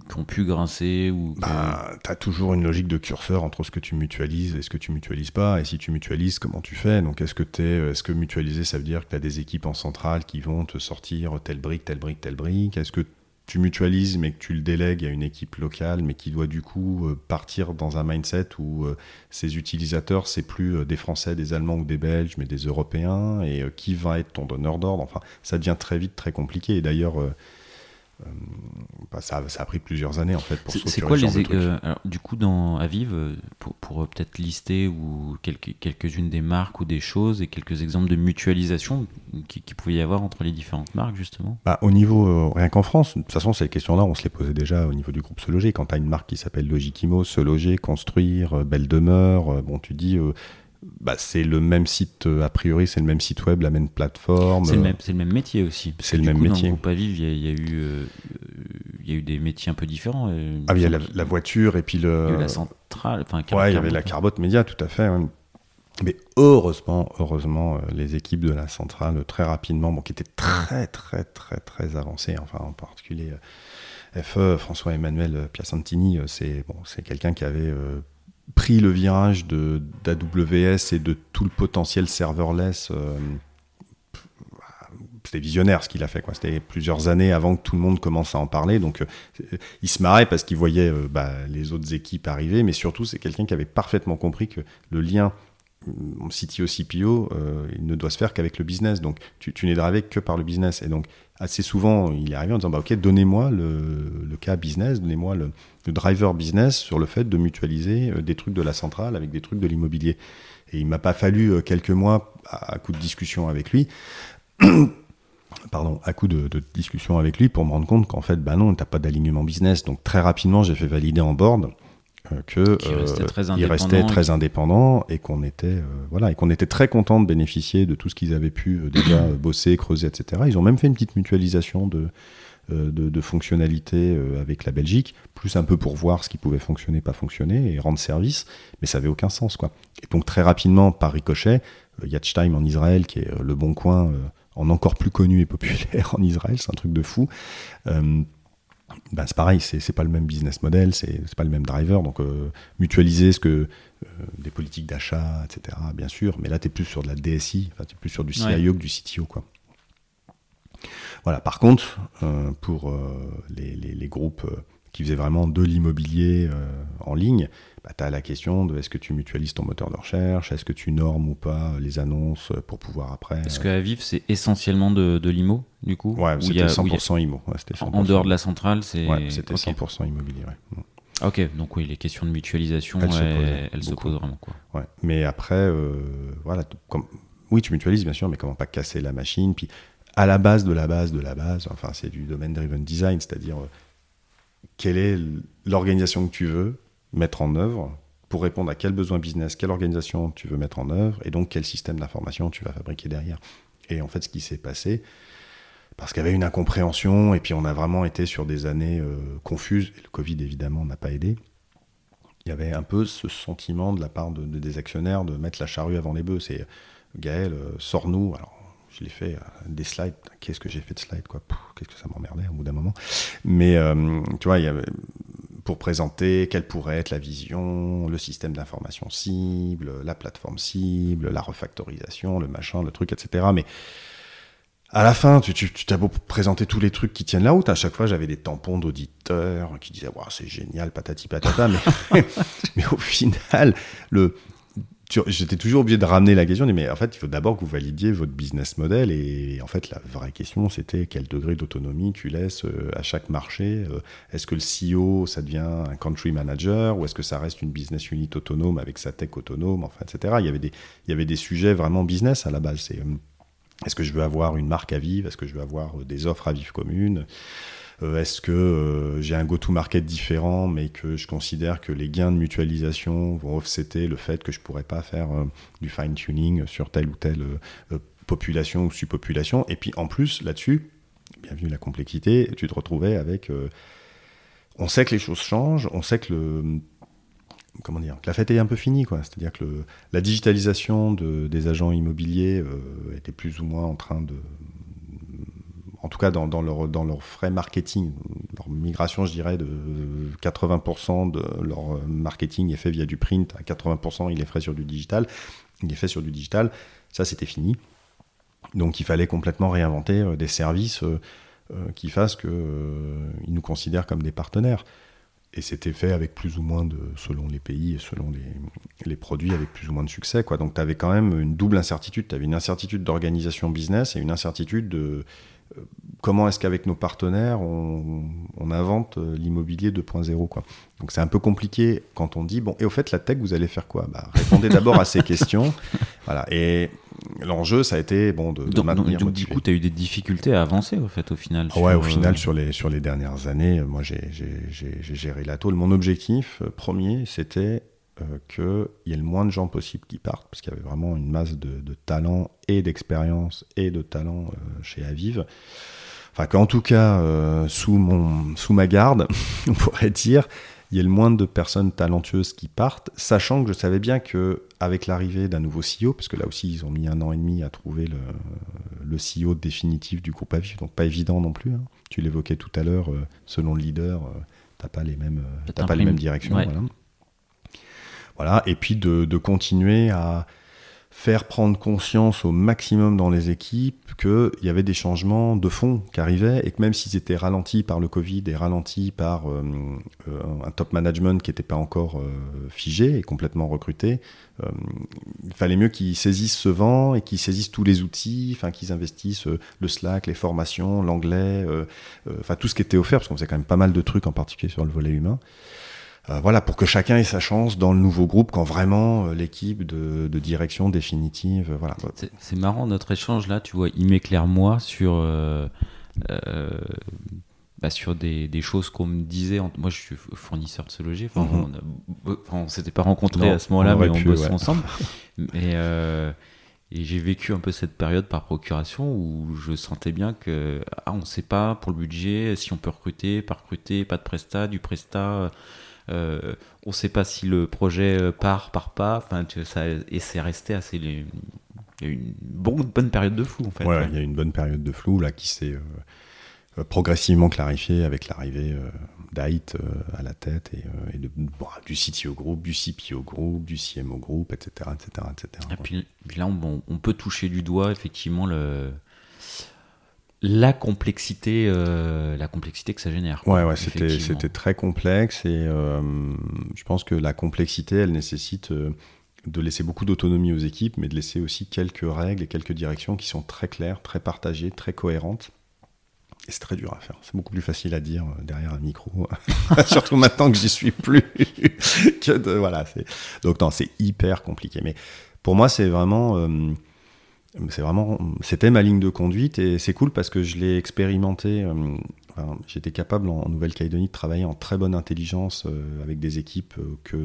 qui ont pu grincer ou bah, Tu as toujours une logique de curseur entre ce que tu mutualises et ce que tu mutualises pas. Et si tu mutualises, comment tu fais? Donc, est-ce que, es, est -ce que mutualiser, ça veut dire que tu as des équipes en centrale qui vont te sortir telle brique, telle brique, telle brique? Est-ce que tu mutualises mais que tu le délègues à une équipe locale, mais qui doit du coup euh, partir dans un mindset où euh, ses utilisateurs, c'est plus euh, des Français, des Allemands ou des Belges, mais des Européens, et qui va être ton donneur d'ordre? Enfin, ça devient très vite très compliqué. Et d'ailleurs, bah, ça, ça, a pris plusieurs années en fait pour C'est quoi les euh, du coup dans Aviv euh, pour, pour euh, peut-être lister ou quelques quelques-unes des marques ou des choses et quelques exemples de mutualisation qui, qui pouvait y avoir entre les différentes marques justement? Bah, au niveau rien qu'en France, de toute façon ces questions-là on se les posait déjà au niveau du groupe Se Loger quand tu as une marque qui s'appelle Logikimo, Se Loger, construire, belle demeure, bon tu dis bah, c'est le même site, euh, a priori, c'est le même site web, la même plateforme. C'est le même, le même métier aussi. C'est le même métier. Dans le il y, a eu, euh, il y a eu des métiers un peu différents. Euh, ah, il y a la, voiture et puis le. Il y a la centrale. Enfin, ouais, il y avait la Carbote Média, tout à fait. Mais heureusement, heureusement, les équipes de la centrale, très rapidement, bon, qui étaient très, très, très, très avancées, enfin, en particulier FE, François-Emmanuel Piacentini, c'est bon, quelqu'un qui avait pris le virage de d'AWS et de tout le potentiel serverless. Euh, c'était visionnaire ce qu'il a fait. C'était plusieurs années avant que tout le monde commence à en parler. Donc, euh, il se marrait parce qu'il voyait euh, bah, les autres équipes arriver. Mais surtout, c'est quelqu'un qui avait parfaitement compris que le lien CTO, CPO, il ne doit se faire qu'avec le business. Donc, tu, tu n'es drivé que par le business. Et donc, assez souvent, il est arrivé en disant bah, Ok, donnez-moi le, cas business, donnez-moi le, le, driver business sur le fait de mutualiser euh, des trucs de la centrale avec des trucs de l'immobilier. Et il m'a pas fallu euh, quelques mois à, coup de discussion avec lui. pardon, à coup de, de, discussion avec lui pour me rendre compte qu'en fait, bah non, t'as pas d'alignement business. Donc très rapidement, j'ai fait valider en board euh, que il restait très indépendant, et qu'on était euh, voilà et qu'on était très content de bénéficier de tout ce qu'ils avaient pu euh, déjà bosser, creuser, etc. Ils ont même fait une petite mutualisation de de, de, fonctionnalités avec la Belgique, plus un peu pour voir ce qui pouvait fonctionner, pas fonctionner et rendre service, mais ça avait aucun sens quoi. Et donc très rapidement, par ricochet, Yatchtime en Israël, qui est le bon coin en encore plus connu et populaire en Israël, c'est un truc de fou. Ben, c'est pareil, c'est pas le même business model, c'est pas le même driver. Donc, euh, mutualiser ce que euh, des politiques d'achat, etc., bien sûr, mais là, tu es plus sur de la DSI, tu es plus sur du CIO que du CTO. Quoi. Voilà, par contre, euh, pour les, les, les, groupes qui faisaient vraiment de l'immobilier en ligne, bah, tu as la question de est-ce que tu mutualises ton moteur de recherche, est-ce que tu normes ou pas les annonces pour pouvoir après. Est-ce que Aviv, c'est essentiellement de, de l'IMO, du coup Ouais, c'était 100% IMO. En dehors de la centrale, c'est. Ouais, c'était 100% immobilier, ouais. Ok, donc oui, les questions de mutualisation, elles, se posent vraiment. Quoi. Ouais. Mais après, euh, voilà, comme... oui, tu mutualises bien sûr, mais comment pas casser la machine Puis à la base de la base de la base, enfin, c'est du domaine driven design, c'est-à-dire euh, quelle est l'organisation que tu veux, mettre en œuvre pour répondre à quel besoin business, quelle organisation tu veux mettre en œuvre, et donc quel système d'information tu vas fabriquer derrière. Et en fait, ce qui s'est passé, parce qu'il y avait une incompréhension, et puis on a vraiment été sur des années euh, confuses, le Covid évidemment n'a pas aidé, il y avait un peu ce sentiment de la part de, des actionnaires de mettre la charrue avant les bœufs. C'est Gaël, euh, sors-nous. Alors, je l'ai fait euh, des slides. Qu'est-ce que j'ai fait de slides, quoi? Qu'est-ce que ça m'emmerdait au bout d'un moment. Mais tu vois, il y avait pour présenter quelle pourrait être la vision, le système d'information cible, la plateforme cible, la refactorisation, le machin, le truc, etc. Mais à la fin, tu, tu, t'as beau présenter tous les trucs qui tiennent la route, à chaque fois j'avais des tampons d'auditeurs qui disaient c'est génial, patati patata, mais, mais au final, le, j'étais toujours obligé de ramener la question, mais en fait, il faut d'abord que vous validiez votre business model. Et en fait, la vraie question, c'était quel degré d'autonomie tu laisses euh, à chaque marché. Euh, est-ce que le CEO, ça devient un country manager ou est-ce que ça reste une business unit autonome avec sa tech autonome, enfin, etc. Il y avait des, il y avait des sujets vraiment business à la base. C'est, euh, est-ce que je veux avoir une marque à vivre Est-ce que je veux avoir des offres à vivre communes est-ce que euh, j'ai un go-to-market différent, mais que je considère que les gains de mutualisation vont offsetter le fait que je pourrais pas faire euh, du fine-tuning sur telle ou telle population ou subpopulation Et puis en plus, là-dessus, bienvenue la complexité, tu te retrouvais avec... on sait que les choses changent, on sait que le comment dire, la fête est un peu finie, quoi. C'est-à-dire que la digitalisation de, des agents immobiliers était plus ou moins en train de, en tout cas dans, leur, frais marketing, leur migration, je dirais, de 80% de leur marketing est fait via du print, à 80% il est fait sur du digital. Il est fait sur du digital, ça c'était fini. Donc il fallait complètement réinventer euh, des services euh, euh, qui fassent qu'ils nous considèrent comme des partenaires. Et c'était fait avec plus ou moins de, selon les pays et selon les, les produits, avec plus ou moins de succès. Donc tu avais quand même une double incertitude. Tu avais une incertitude d'organisation business et une incertitude de, comment est-ce qu'avec nos partenaires, on, invente euh, l'immobilier 2.0 quoi? Donc c'est un peu compliqué quand on dit, bon, et au fait, la tech, vous allez faire quoi? Bah, Répondez d'abord à ces questions. Voilà. Et l'enjeu, ça a été bon, de, de maintenir. Donc, du coup, tu as eu des difficultés à avancer, au fait, au final Ouais, au final, euh, sur les, sur les dernières années, moi, j'ai géré la tôle. Mon objectif euh, premier, c'était qu'il y ait le moins de gens possible qui partent, parce qu'il y avait vraiment une masse de, de talent et d'expérience et de talent chez Aviv enfin qu'en tout cas euh, sous mon sous ma garde, on pourrait dire, il y a le moins de personnes talentueuses qui partent, sachant que je savais bien que avec l'arrivée d'un nouveau CEO, parce que là aussi ils ont mis un an et demi à trouver le, le CEO définitif du groupe Aviv, donc pas évident non plus. Hein. Tu l'évoquais tout à l'heure, euh, selon le leader, tu euh, t'as pas les mêmes, pas les mêmes directions. Voilà. Voilà. et puis de, de continuer à faire prendre conscience au maximum dans les équipes qu'il y avait des changements de fond qui arrivaient et que même s'ils étaient ralentis par le Covid et ralentis par euh, euh, un top management qui n'était pas encore euh, figé et complètement recruté, il fallait mieux qu'ils saisissent ce vent et qu'ils saisissent tous les outils, enfin qu'ils investissent le Slack, les formations, l'anglais, enfin tout ce qui était offert parce qu'on faisait quand même pas mal de trucs en particulier sur le volet humain. Euh, voilà, pour que chacun ait sa chance dans le nouveau groupe quand vraiment euh, l'équipe de, direction définitive. Euh, voilà. C'est marrant notre échange là, tu vois, il m'éclaire moi sur. Bah, sur des, choses qu'on me disait. Moi, je suis fournisseur de ce loger. Enfin, mhm. on, ne s'était pas rencontrés à ce moment-là, mais on bossait ensemble. et, et j'ai vécu un peu cette période par procuration où je sentais bien que ah, on ne sait pas pour le budget si on peut recruter, pas recruter, pas de prestat, du prestat. Euh, on ne sait pas si le projet euh, part, part pas. Enfin, ça, et c'est resté assez. Il y a eu une bonne, bonne période de flou, en fait. Ouais, il y a eu une bonne période de flou là qui s'est euh, progressivement clarifiée avec l'arrivée d'Ait à la tête et, de, du CTO groupe, du CPO groupe, du CMO groupe, etc. etc., etc. Et puis, là, on, on, peut toucher du doigt effectivement le, la complexité, euh, la complexité que ça génère. ouais, ouais, c'était, c'était très complexe et euh, je pense que la complexité, elle nécessite euh, de laisser beaucoup d'autonomie aux équipes, mais de laisser aussi quelques règles et quelques directions qui sont très claires, très partagées, très cohérentes. Et c'est très dur à faire. C'est beaucoup plus facile à dire derrière un micro, surtout maintenant que j'y suis plus. que de, voilà, Donc non, c'est hyper compliqué. Mais pour moi, c'est vraiment c'est vraiment, c'était ma ligne de conduite et c'est cool parce que je l'ai expérimenté. Euh, j'étais capable en, Nouvelle-Calédonie de travailler en très bonne intelligence euh, avec des équipes euh, que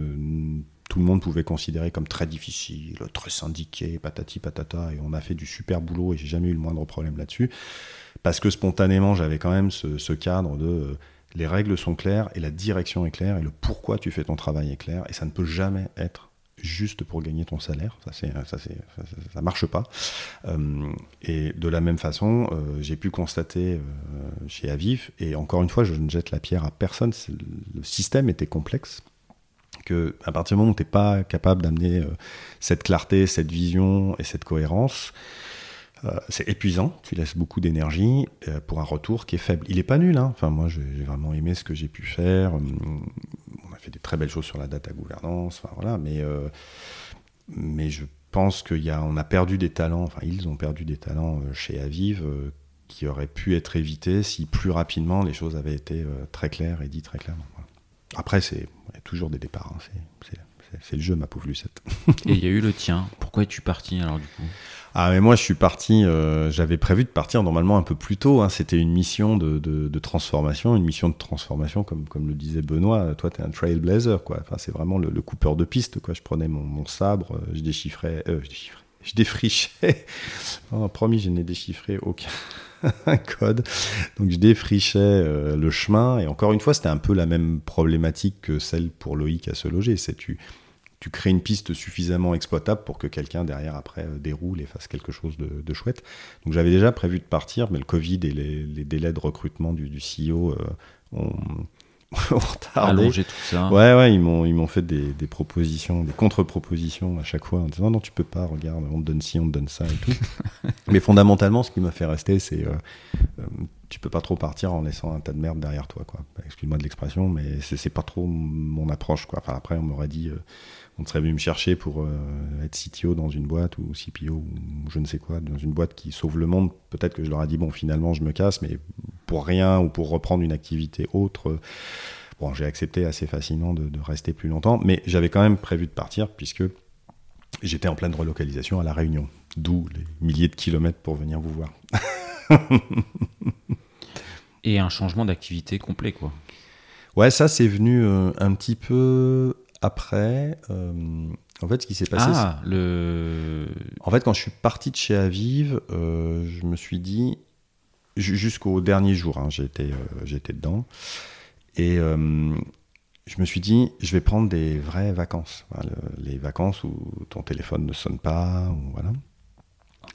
tout le monde pouvait considérer comme très difficiles, très syndiquées, patati patata, et on a fait du super boulot et j'ai jamais eu le moindre problème là-dessus. Parce que spontanément, j'avais quand même ce, ce cadre de les règles sont claires et la direction est claire et le pourquoi tu fais ton travail est clair et ça ne peut jamais être juste pour gagner ton salaire. Ça, c'est, ça, c'est, ça, marche pas. Euh, et de la même façon, euh, j'ai pu constater euh, chez Aviv, et encore une fois, je ne jette la pierre à personne, le système était complexe. Que à partir du moment où tu n'es pas capable d'amener cette clarté, cette vision et cette cohérence, c'est épuisant, tu laisses beaucoup d'énergie pour un retour qui est faible. Il n'est pas nul, hein. enfin moi j'ai vraiment aimé ce que j'ai pu faire fait des très belles choses sur la data gouvernance, voilà, mais, euh, mais je pense qu'on a, a perdu des talents, enfin ils ont perdu des talents euh, chez Aviv euh, qui auraient pu être évités si plus rapidement les choses avaient été très claires et dites très clairement. Après, c'est a toujours des départs, hein, c'est le jeu, ma pauvre Lucette. et il y a eu le tien. Pourquoi es-tu parti alors du coup? Ah mais moi je suis parti, euh, j'avais prévu de partir normalement un peu plus tôt. Hein. C'était une mission de, transformation, une mission de transformation comme, comme le disait Benoît. Toi tu es un trailblazer quoi. Enfin, c'est vraiment le, coupeur de piste quoi. Je prenais mon, mon sabre, euh, je déchiffrais, euh, je déchiffrais, défrichais. oh, promis, je n'ai déchiffré aucun code. Donc je défrichais euh, le chemin. Et encore une fois, c'était un peu la même problématique que celle pour Loïc à se loger. C'est tu tu crées une piste suffisamment exploitable pour que quelqu'un derrière après euh, déroule et fasse quelque chose de, chouette. Donc j'avais déjà prévu de partir, mais le Covid et les, délais de recrutement du, CEO euh, Allonger tout ça. Ouais, ouais, ils m'ont, ils m'ont fait des, des, propositions, des contre-propositions à chaque fois en disant non, tu peux pas, regarde, on te donne ci, on te donne ça et tout. Mais fondamentalement, ce qui m'a fait rester, c'est euh, euh, tu peux pas trop partir en laissant un tas de merde derrière toi, quoi. Excuse-moi de l'expression, mais c'est, c'est pas trop mon approche, quoi. Enfin, après, on m'aurait dit, euh, on serait venu me chercher pour euh, être CTO dans une boîte ou CPO ou je ne sais quoi, dans une boîte qui sauve le monde. Peut-être que je leur ai dit, bon, finalement, je me casse, mais pour rien ou pour reprendre une activité autre. Bon, j'ai accepté assez facilement de, de, rester plus longtemps, mais j'avais quand même prévu de partir puisque j'étais en pleine relocalisation à La Réunion, d'où les milliers de kilomètres pour venir vous voir. Et un changement d'activité complet, quoi. Ouais, ça, c'est venu euh, un petit peu après. Euh, en fait, ce qui s'est passé. Ah, le. En fait, quand je suis parti de chez Aviv, euh, je me suis dit, jusqu'au dernier jour, hein, j'étais j'étais dedans. Et je me suis dit, je vais prendre des vraies vacances. Voilà, les vacances où ton téléphone ne sonne pas, ou voilà.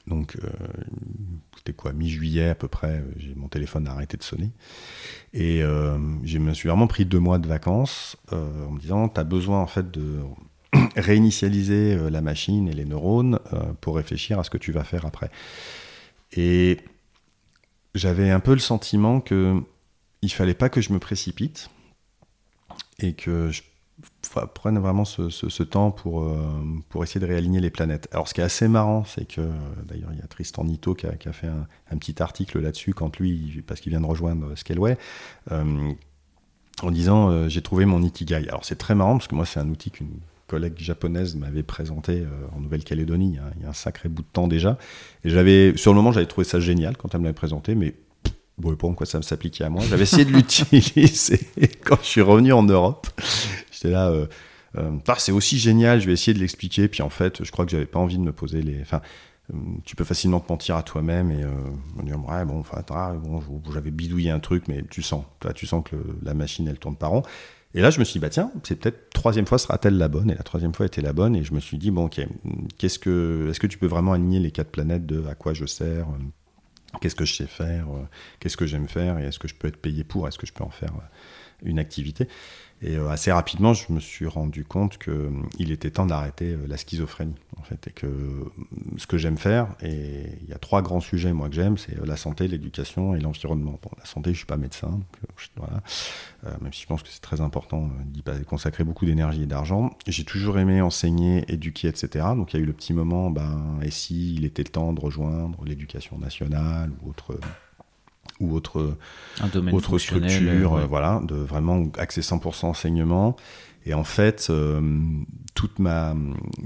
Donc, euh, c'était quoi, mi-juillet à peu près, j'ai mon téléphone a arrêté de sonner. Et euh, je me suis vraiment pris deux mois de vacances euh, en me disant, tu as besoin en fait de réinitialiser euh, la machine et les neurones euh, pour réfléchir à ce que tu vas faire après. Et j'avais un peu le sentiment que il fallait pas que je me précipite et que je prenne vraiment ce, temps pour, euh, pour essayer de réaligner les planètes. Alors, ce qui est assez marrant, c'est que, euh, d'ailleurs, il y a Tristan Nito qui a, fait un, petit article là-dessus, quand lui, parce qu'il vient de rejoindre Scaleway, euh, en disant euh, J'ai trouvé mon Ikigai. Alors, c'est très marrant, parce que moi, c'est un outil qu'une collègue japonaise m'avait présenté en Nouvelle-Calédonie il, y a, un sacré bout de temps déjà. Et j'avais, sur le moment, j'avais trouvé ça génial quand elle me l'avait présenté, mais bon, pas en quoi ça s'appliquait à moi. J'avais essayé de l'utiliser quand je suis revenu en Europe. J'étais là, euh, euh, c'est aussi génial, je vais essayer de l'expliquer. Puis en fait, je crois que j'avais pas envie de me poser les. Enfin, euh, tu peux facilement te mentir à toi-même et me dire, ouais, bon, j'avais bidouillé un truc, mais tu sens, tu sens que la machine, elle tourne pas rond. Et là, je me suis dit, bah tiens, c'est peut-être troisième fois sera-t-elle la bonne Et la troisième fois était la bonne. Et je me suis dit, bon, ok, qu'est-ce que, est-ce que tu peux vraiment aligner les quatre planètes de à quoi je sers Qu'est-ce que je sais faire Qu'est-ce que j'aime faire Et est-ce que je peux être payé pour Est-ce que je peux en faire une activité? Et euh, assez rapidement, je me suis rendu compte qu'il euh, était temps d'arrêter euh, la schizophrénie, en fait, et que ce que j'aime faire, et il y a trois grands sujets, moi, que j'aime, c'est la santé, l'éducation et l'environnement. Bon, la santé, je suis pas médecin, donc, voilà, même si je pense que c'est très important d'y consacrer beaucoup d'énergie et d'argent. J'ai toujours aimé enseigner, éduquer, etc. Donc il y a eu le petit moment, ben, et si il était temps de rejoindre l'éducation nationale ou autre ou autre, autre structure, ouais. euh, voilà, de vraiment axer 100% enseignement. Et en fait, euh, toute ma,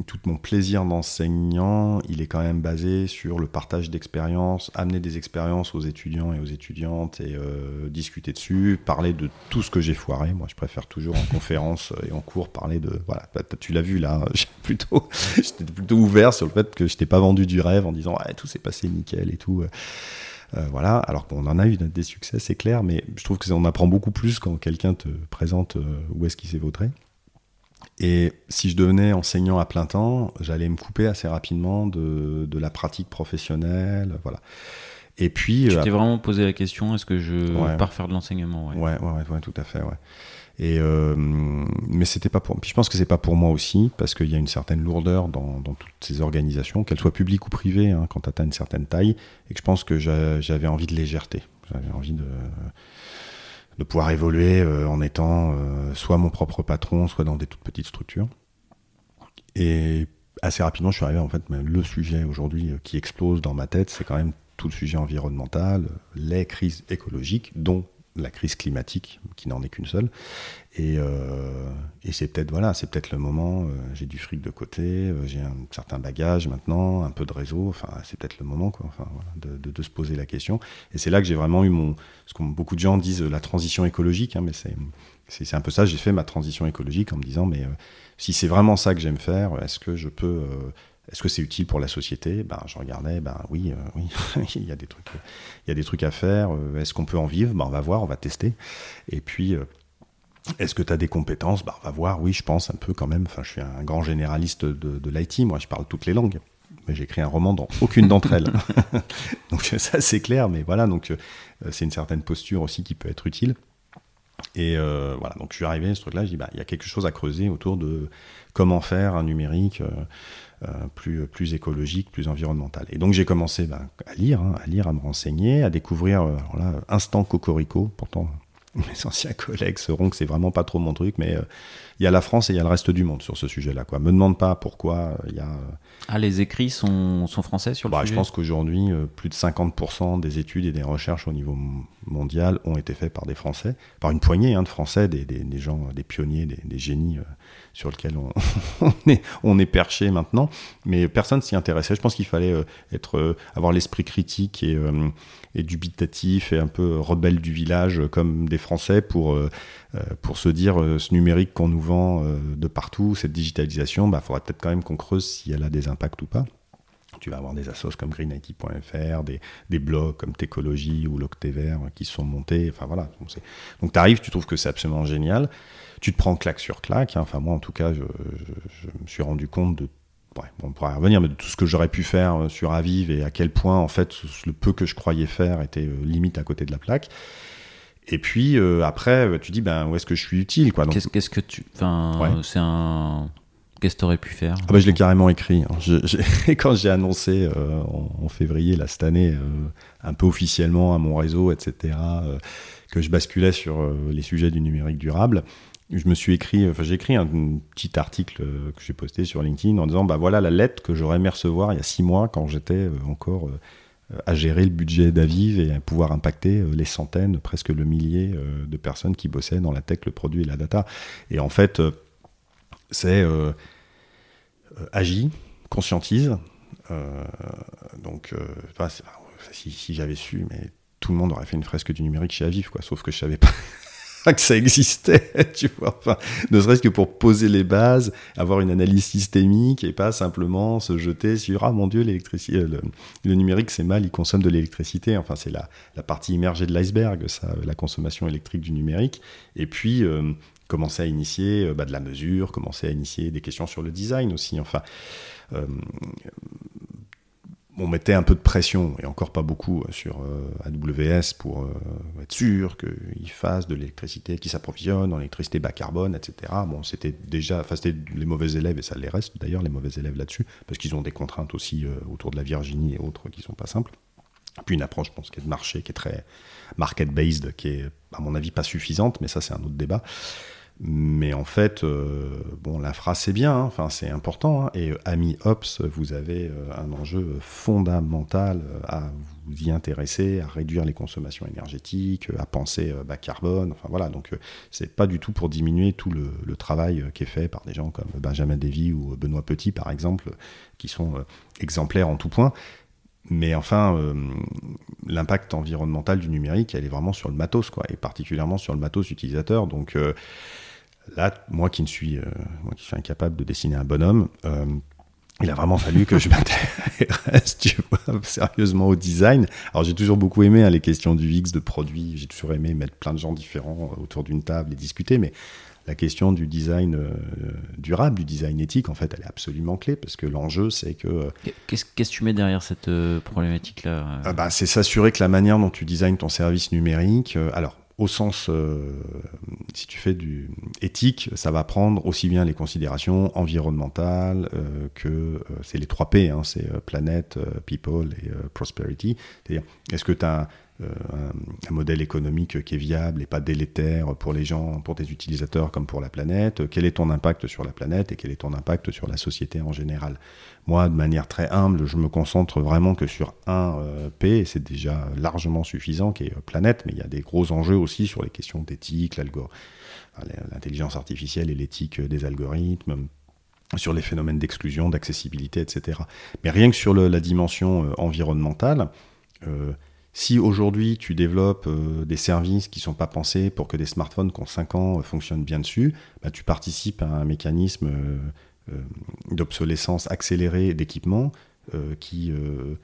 tout mon plaisir d'enseignant, il est quand même basé sur le partage d'expériences, amener des expériences aux étudiants et aux étudiantes et euh, discuter dessus, parler de tout ce que j'ai foiré. Moi, je préfère toujours en conférence et en cours parler de. Voilà, bah, tu l'as vu là, plutôt, j'étais plutôt ouvert sur le fait que je t'ai pas vendu du rêve en disant ouais, tout s'est passé nickel et tout. Euh, voilà, alors qu'on en a eu des succès, c'est clair, mais je trouve qu'on apprend beaucoup plus quand quelqu'un te présente euh, où est-ce qu'il s'est vautré. Et si je devenais enseignant à plein temps, j'allais me couper assez rapidement de, de la pratique professionnelle, voilà. Et puis, tu t'es euh, vraiment posé la question est-ce que je ouais. pars faire de l'enseignement ouais. Ouais, ouais, ouais, tout à fait, ouais. Euh, mais c'était pas pour. Je pense que c'est pas pour moi aussi parce qu'il y a une certaine lourdeur dans, toutes ces organisations, qu'elles soient publiques ou privées, hein, quand tu atteins une certaine taille, et que je pense que j'avais envie de légèreté. J'avais envie de pouvoir évoluer euh, en étant euh, soit mon propre patron, soit dans des toutes petites structures. Et assez rapidement, je suis arrivé en fait, le sujet aujourd'hui qui explose dans ma tête, c'est quand même tout le sujet environnemental, les crises écologiques, dont la crise climatique, qui n'en est qu'une seule. Et, euh, et c'est peut-être voilà, c'est peut-être le moment. Euh, j'ai du fric de côté, euh, j'ai un certain bagage maintenant, un peu de réseau. Enfin, c'est peut-être le moment, quoi. Enfin, de, de, se poser la question. Et c'est là que j'ai vraiment eu mon, ce que beaucoup de gens disent, la transition écologique. Hein, mais c'est c'est un peu ça. J'ai fait ma transition écologique en me disant, mais si c'est vraiment ça que j'aime faire, est-ce que je peux est-ce que c'est utile pour la société? Ben, je regardais, ben oui, euh, oui, il y a des trucs, il y a des trucs à faire. Est-ce qu'on peut en vivre? Ben, on va voir, on va tester. Et puis, euh, est-ce que tu as des compétences? Ben, on va voir. Oui, je pense un peu quand même. Enfin, je suis un grand généraliste de, de l'IT. Moi, je parle toutes les langues. Mais j'ai écrit un roman dans aucune d'entre elles. donc ça, c'est clair. Mais voilà, donc euh, c'est une certaine posture aussi qui peut être utile. Et voilà, donc je suis arrivé à ce truc-là, je dis, bah, il y a quelque chose à creuser autour de comment faire un numérique plus, plus écologique, plus environnemental. Et donc j'ai commencé bah, à lire, hein, à lire, à me renseigner, à découvrir, voilà, Instant Cocorico, pourtant mes anciens collègues sauront que c'est vraiment pas trop mon truc, mais euh, il y a la France et il y a le reste du monde sur ce sujet-là. Quoi. Me demande pas pourquoi euh, il y a. Euh, ah, les écrits sont, sont français sur le bah, sujet Je pense qu'aujourd'hui, plus de 50% des études et des recherches au niveau mondial ont été faites par des Français, par une poignée hein, de Français, des, des, des, gens, des pionniers, des, des génies sur lesquels on, est, perché maintenant. Mais personne s'y intéressait. Je pense qu'il fallait être, avoir l'esprit critique et et dubitatif et un peu rebelle du village comme des Français pour, euh, euh, pour se dire euh, ce numérique qu'on nous vend de partout, cette digitalisation, il bah, faudrait peut-être quand même qu'on creuse si elle a des impacts ou pas. Tu vas avoir des assos comme greenIT.fr, des, blogs comme Técologie ou l'Octévert qui sont montés. Enfin voilà. Donc tu arrives, tu trouves que c'est absolument génial. Tu te prends claque sur claque. Hein. Enfin moi en tout cas, je, je, me suis rendu compte de on pourrait revenir, mais de tout ce que j'aurais pu faire euh, sur Aviv et à quel point, en fait, le peu que je croyais faire était euh, limite à côté de la plaque. Et puis euh, après, tu dis, ben, où est-ce que je suis utile quoi? Qu'est-ce que tu. Enfin, c'est un. Qu'est-ce que tu aurais pu faire? Ah bah, Je l'ai carrément écrit. Hein. quand j'ai annoncé en, février là, cette année, un peu officiellement à mon réseau, etc., que je basculais sur les sujets du numérique durable, je me suis écrit, j'ai écrit un, petit article euh, que j'ai posté sur LinkedIn en disant bah voilà la lettre que j'aurais aimé recevoir il y a six mois quand j'étais euh, encore euh, à gérer le budget d'Aviv et à pouvoir impacter les centaines, presque le millier de personnes qui bossaient dans la tech, le produit et la data. Et en fait, c'est agis, conscientise. donc, si, si j'avais su, mais tout le monde aurait fait une fresque du numérique chez Aviv, quoi. Sauf que je savais pas que ça existait, tu vois. Enfin, ne serait-ce que pour poser les bases, avoir une analyse systémique et pas simplement se jeter sur ah mon dieu l'électricité, euh, le, numérique c'est mal, il consomme de l'électricité. Enfin c'est la, la, partie immergée de l'iceberg, ça, la consommation électrique du numérique. Et puis euh, commencer à initier euh, bah, de la mesure, commencer à initier des questions sur le design aussi. Enfin on mettait un peu de pression, et encore pas beaucoup, euh, sur euh, AWS pour euh, être sûr qu'ils fassent de l'électricité qui s'approvisionne en électricité bas carbone, etc. Bon, c'était déjà, enfin, c'était les mauvais élèves, et ça les reste d'ailleurs, les mauvais élèves là-dessus, parce qu'ils ont des contraintes aussi autour de la Virginie et autres qui sont pas simples. Puis une approche, je pense, qui est de marché, qui est très market-based, qui est, à mon avis, pas suffisante, mais ça, c'est un autre débat. Mais en fait, euh, bon, l'infra c'est bien, hein. c'est important. Hein. et euh, Ami Ops, vous avez euh, un enjeu fondamental à vous y intéresser, à réduire les consommations énergétiques, à penser bas carbone. Enfin voilà, donc c'est pas du tout pour diminuer tout le, le, travail qui est fait par des gens comme Benjamin Davy ou Benoît Petit par exemple, qui sont exemplaires en tout point. Mais enfin, l'impact environnemental du numérique, elle est vraiment sur le matos, quoi, et particulièrement sur le matos utilisateur. Donc, Là, moi qui, ne suis, euh, moi qui suis incapable de dessiner un bonhomme, euh, il a vraiment fallu que je m'intéresse, tu vois, sérieusement au design. Alors j'ai toujours beaucoup aimé hein, les questions du X, de produits, j'ai toujours aimé mettre plein de gens différents autour d'une table et discuter, mais la question du design euh, durable, du design éthique, en fait, elle est absolument clé parce que l'enjeu, c'est que. Qu'est-ce que tu mets derrière cette problématique-là ah bah, C'est s'assurer que la manière dont tu designes ton service numérique. alors, au sens, euh, si tu fais du éthique, ça va prendre aussi bien les considérations environnementales euh, que euh, c'est les trois P, hein, c'est planète, people et prosperity. C'est-à-dire, est-ce que tu as un, modèle économique qui est viable et pas délétère pour les gens, pour tes utilisateurs comme pour la planète Quel est ton impact sur la planète et quel est ton impact sur la société en général? Moi, de manière très humble, je me concentre vraiment que sur un euh, P, et c'est déjà largement suffisant, qui est euh, planète, mais il y a des gros enjeux aussi sur les questions d'éthique, l'intelligence artificielle et l'éthique des algorithmes, sur les phénomènes d'exclusion, d'accessibilité, etc. Mais rien que sur la dimension euh, environnementale, si aujourd'hui tu développes des services qui ne sont pas pensés pour que des smartphones qui ont 5 ans fonctionnent bien dessus, bah, tu participes à un mécanisme euh, d'obsolescence accélérée d'équipements euh, qui, euh,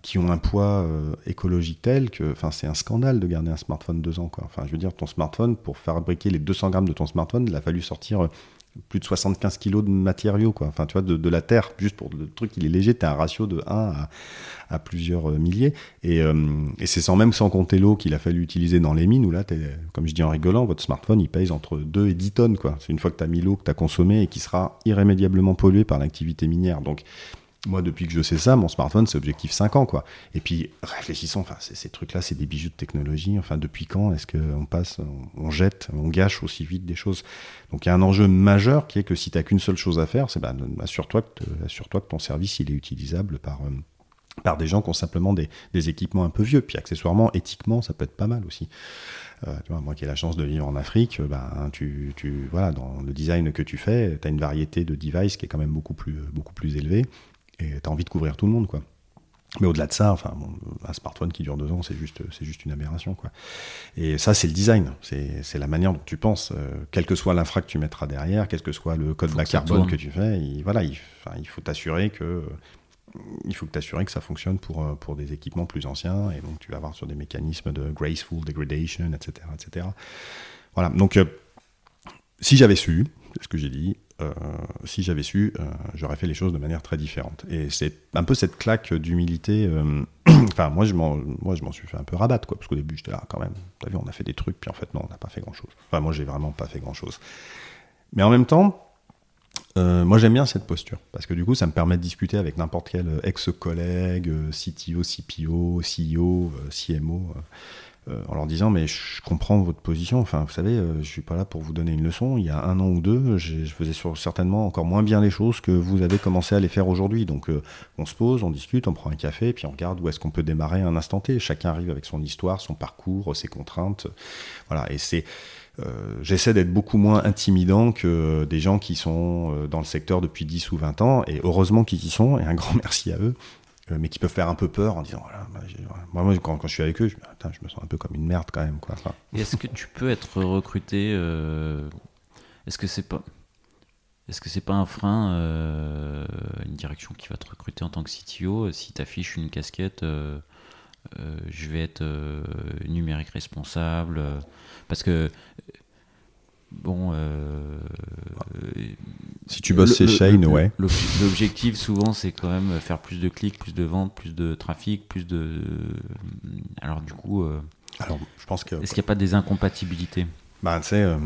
qui ont un poids écologique tel que c'est un scandale de garder un smartphone deux ans. Quoi. Je veux dire, ton smartphone, pour fabriquer les 200 grammes de ton smartphone, il a fallu sortir plus de 75 kilos de matériaux, quoi. Enfin, tu vois, de, la terre, juste pour le truc, il est léger, tu as un ratio de 1 à, plusieurs euh, milliers. Euh, et, c'est sans même sans compter l'eau qu'il a fallu utiliser dans les mines, où là, comme je dis en rigolant, votre smartphone, il pèse entre 2 et 10 tonnes, quoi. C'est une fois que tu as mis l'eau que tu as consommée et qui sera irrémédiablement polluée par l'activité minière. Donc, moi, depuis que je sais ça, mon smartphone, c'est objectif 5 ans, quoi. Et puis, réfléchissons, enfin, ces trucs-là, c'est des bijoux de technologie. Enfin, depuis quand est-ce qu'on passe, on, jette, on gâche aussi vite des choses? Donc, il y a un enjeu majeur qui est que si tu n'as qu'une seule chose à faire, c'est bah, assure-toi que, que ton service, il est utilisable par, euh, par des gens qui ont simplement des, des, équipements un peu vieux. Puis, accessoirement, éthiquement, ça peut être pas mal aussi. Euh, tu vois, moi qui ai la chance de vivre en Afrique, ben, tu, tu, voilà, dans le design que tu fais, tu as une variété de devices qui est quand même beaucoup plus, beaucoup plus élevée et tu as envie de couvrir tout le monde, quoi. Mais au-delà de ça, enfin, un smartphone qui dure deux ans, c'est juste, c'est juste une aberration, quoi. Et ça, c'est le design, c'est, la manière dont tu penses, euh, quel que soit l'infra que tu mettras derrière, quel que soit le code bas carbone que tu fais, il, voilà, il, il faut t'assurer que il faut que t'assurer que ça fonctionne pour, euh, pour des équipements plus anciens, et donc tu vas avoir sur des mécanismes de graceful degradation, etc., etc. Voilà. Donc, euh, si j'avais su, ce que j'ai dit, euh, si j'avais su, euh, j'aurais fait les choses de manière très différente. Et c'est un peu cette claque d'humilité. Euh, enfin, moi, je m'en, moi, je m'en suis fait un peu rabattre, quoi, parce qu'au début, j'étais là, quand même. T'as vu, on a fait des trucs, puis en fait, non, on n'a pas fait grand chose. Enfin, moi, j'ai vraiment pas fait grand chose. Mais en même temps, moi, j'aime bien cette posture, parce que du coup, ça me permet de discuter avec n'importe quel ex-collègue, CTO, CPO, CEO, CMO. Euh, en leur disant mais je comprends votre position. Enfin, vous savez, euh, je suis pas là pour vous donner une leçon. Il y a un an ou deux, je faisais certainement encore moins bien les choses que vous avez commencé à les faire aujourd'hui. Donc, euh, on se pose, on discute, on prend un café, puis on regarde où est-ce qu'on peut démarrer un instant T. Chacun arrive avec son histoire, son parcours, ses contraintes. Voilà, et c'est j'essaie d'être beaucoup moins intimidant que des gens qui sont dans le secteur depuis 10 ou 20 ans, et heureusement qu'ils y sont, et un grand merci à eux. Euh, mais qui peuvent faire un peu peur en disant voilà, bah, moi, quand, quand, je suis avec eux, je, je, me sens un peu comme une merde quand même. Quoi. est-ce que tu peux être recruté euh, Est-ce que c'est pas. Est-ce que c'est pas un frein, euh, une direction qui va te recruter en tant que CTO si tu affiches une casquette je vais être numérique responsable Parce que bon. Euh, si tu bosses chez Shane, ouais. L'objectif souvent, c'est quand même faire plus de clics, plus de ventes, plus de trafic, plus de. Alors du coup. Euh, Alors, je pense que. Est-ce qu'il n'y a pas des incompatibilités? Bah, tu sais, euh,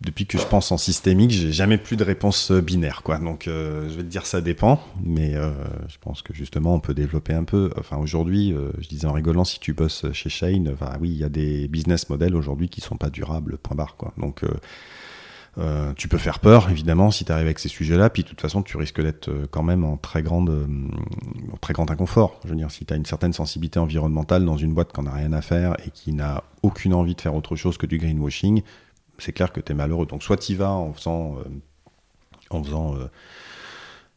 depuis que je pense en systémique, j'ai jamais plus de réponse euh, binaire, quoi. Donc, euh, je vais te dire, ça dépend, mais je pense que justement, on peut développer un peu. Enfin, aujourd'hui, je disais en rigolant, si tu bosses chez Shane, enfin, oui, il y a des business models aujourd'hui qui sont pas durables, point barre, quoi. Donc, euh, tu peux faire peur, évidemment, si tu arrives avec ces sujets-là, puis de toute façon, tu risques d'être euh, quand même en très, grande, euh, très grand inconfort. Je veux dire, si tu as une certaine sensibilité environnementale dans une boîte qui n'en a rien à faire et qui n'a aucune envie de faire autre chose que du greenwashing, c'est clair que tu es malheureux. Donc, soit tu vas en faisant, en faisant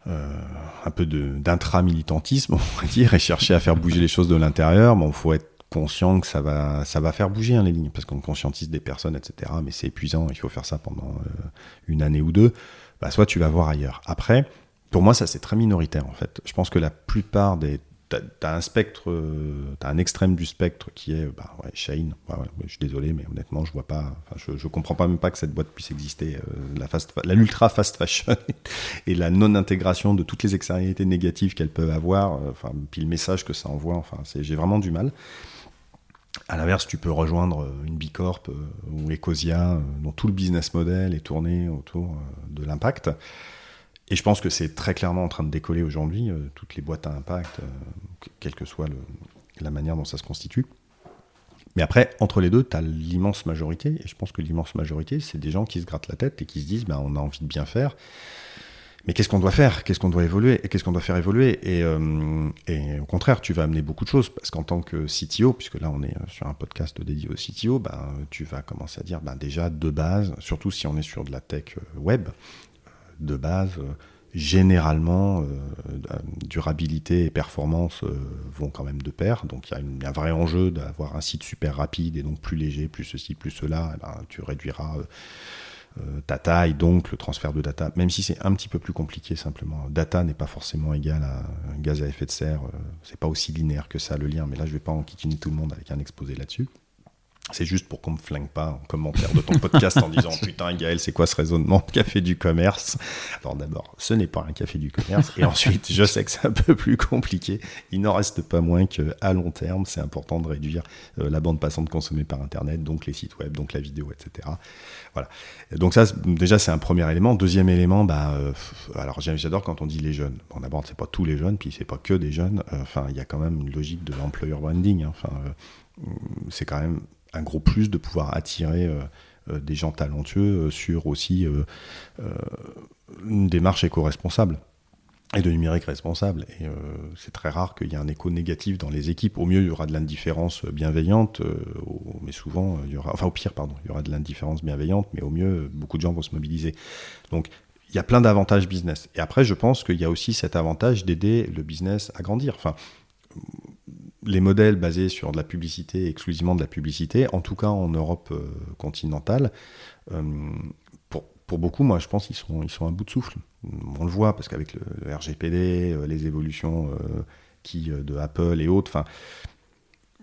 un peu d'intra-militantisme, on va dire, et chercher à faire bouger les choses de l'intérieur. Bon, faut être conscient que ça va, ça va faire bouger hein, les lignes, parce qu'on conscientise des personnes, etc. Mais c'est épuisant, il faut faire ça pendant euh, une année ou deux. Bah, soit tu vas voir ailleurs. Après, pour moi, ça c'est très minoritaire en fait. Je pense que la plupart des T'as un spectre, t'as un extrême du spectre qui est bah, Shane. je suis désolé, mais honnêtement, je vois pas. Je, je comprends pas même pas que cette boîte puisse exister. Euh, la fast, la fast fashion et la non intégration de toutes les externalités négatives qu'elle peut avoir. Euh, enfin, puis le message que ça envoie. Enfin, j'ai vraiment du mal. À l'inverse, tu peux rejoindre euh, une Bicorp euh, ou Ecosia, euh, dont tout le business model est tourné autour de l'impact. Et je pense que c'est très clairement en train de décoller aujourd'hui, toutes les boîtes à impact, quelle que soit la manière dont ça se constitue. Mais après, entre les deux, tu as l'immense majorité, et je pense que l'immense majorité, c'est des gens qui se grattent la tête et qui se disent, ben, on a envie de bien faire, mais qu'est-ce qu'on doit faire? Qu'est-ce qu'on doit évoluer? Et qu'est-ce qu'on doit faire évoluer? Euh, et, au contraire, tu vas amener beaucoup de choses parce qu'en tant que CTO, puisque là on est euh, sur un podcast dédié au CTO, ben, tu vas commencer à dire ben, déjà de base, surtout si on est sur de la tech euh, web, de base, généralement, durabilité et performance vont quand même de pair. Donc il y, a un vrai enjeu d'avoir un site super rapide et donc plus léger, plus ceci, plus cela. Ben, tu réduiras euh, ta taille, donc le transfert de data, même si c'est un petit peu plus compliqué simplement. Data n'est pas forcément égal à gaz à effet de serre, euh, c'est pas aussi linéaire que ça le lien, mais là je vais pas enquiquiner tout le monde avec un exposé là-dessus. C'est juste pour qu'on me flingue pas en commentaire de ton podcast en disant putain Gaël c'est quoi ce raisonnement café du commerce? Alors d'abord ce n'est pas un café du commerce et ensuite je sais que c'est un peu plus compliqué. Il n'en reste pas moins que à long terme c'est important de réduire euh, la bande passante consommée par internet donc les sites web donc la vidéo etc. Voilà. Donc ça déjà c'est un premier élément. Deuxième élément bah euh, alors j'adore quand on dit les jeunes. Bon d'abord c'est pas tous les jeunes puis c'est pas que des jeunes. Euh, enfin il y a quand même une logique de l'employer branding. Hein. Enfin c'est quand même un gros plus de pouvoir attirer euh, euh, des gens talentueux euh, sur aussi une démarche éco-responsable et de numérique responsable. Et c'est très rare qu'il y ait un écho négatif dans les équipes. Au mieux, il y aura de l'indifférence bienveillante, mais souvent, il y aura, enfin au pire, pardon, il y aura de l'indifférence bienveillante, mais au mieux, beaucoup de gens vont se mobiliser. Donc, il y a plein d'avantages business. Et après, je pense qu'il y a aussi cet avantage d'aider le business à grandir. Enfin, les modèles basés sur de la publicité, exclusivement de la publicité, en tout cas en Europe euh, continentale, euh, pour, beaucoup, moi je pense qu'ils sont, ils sont à bout de souffle. On le voit parce qu'avec le, RGPD, euh, les évolutions qui, de Apple et autres,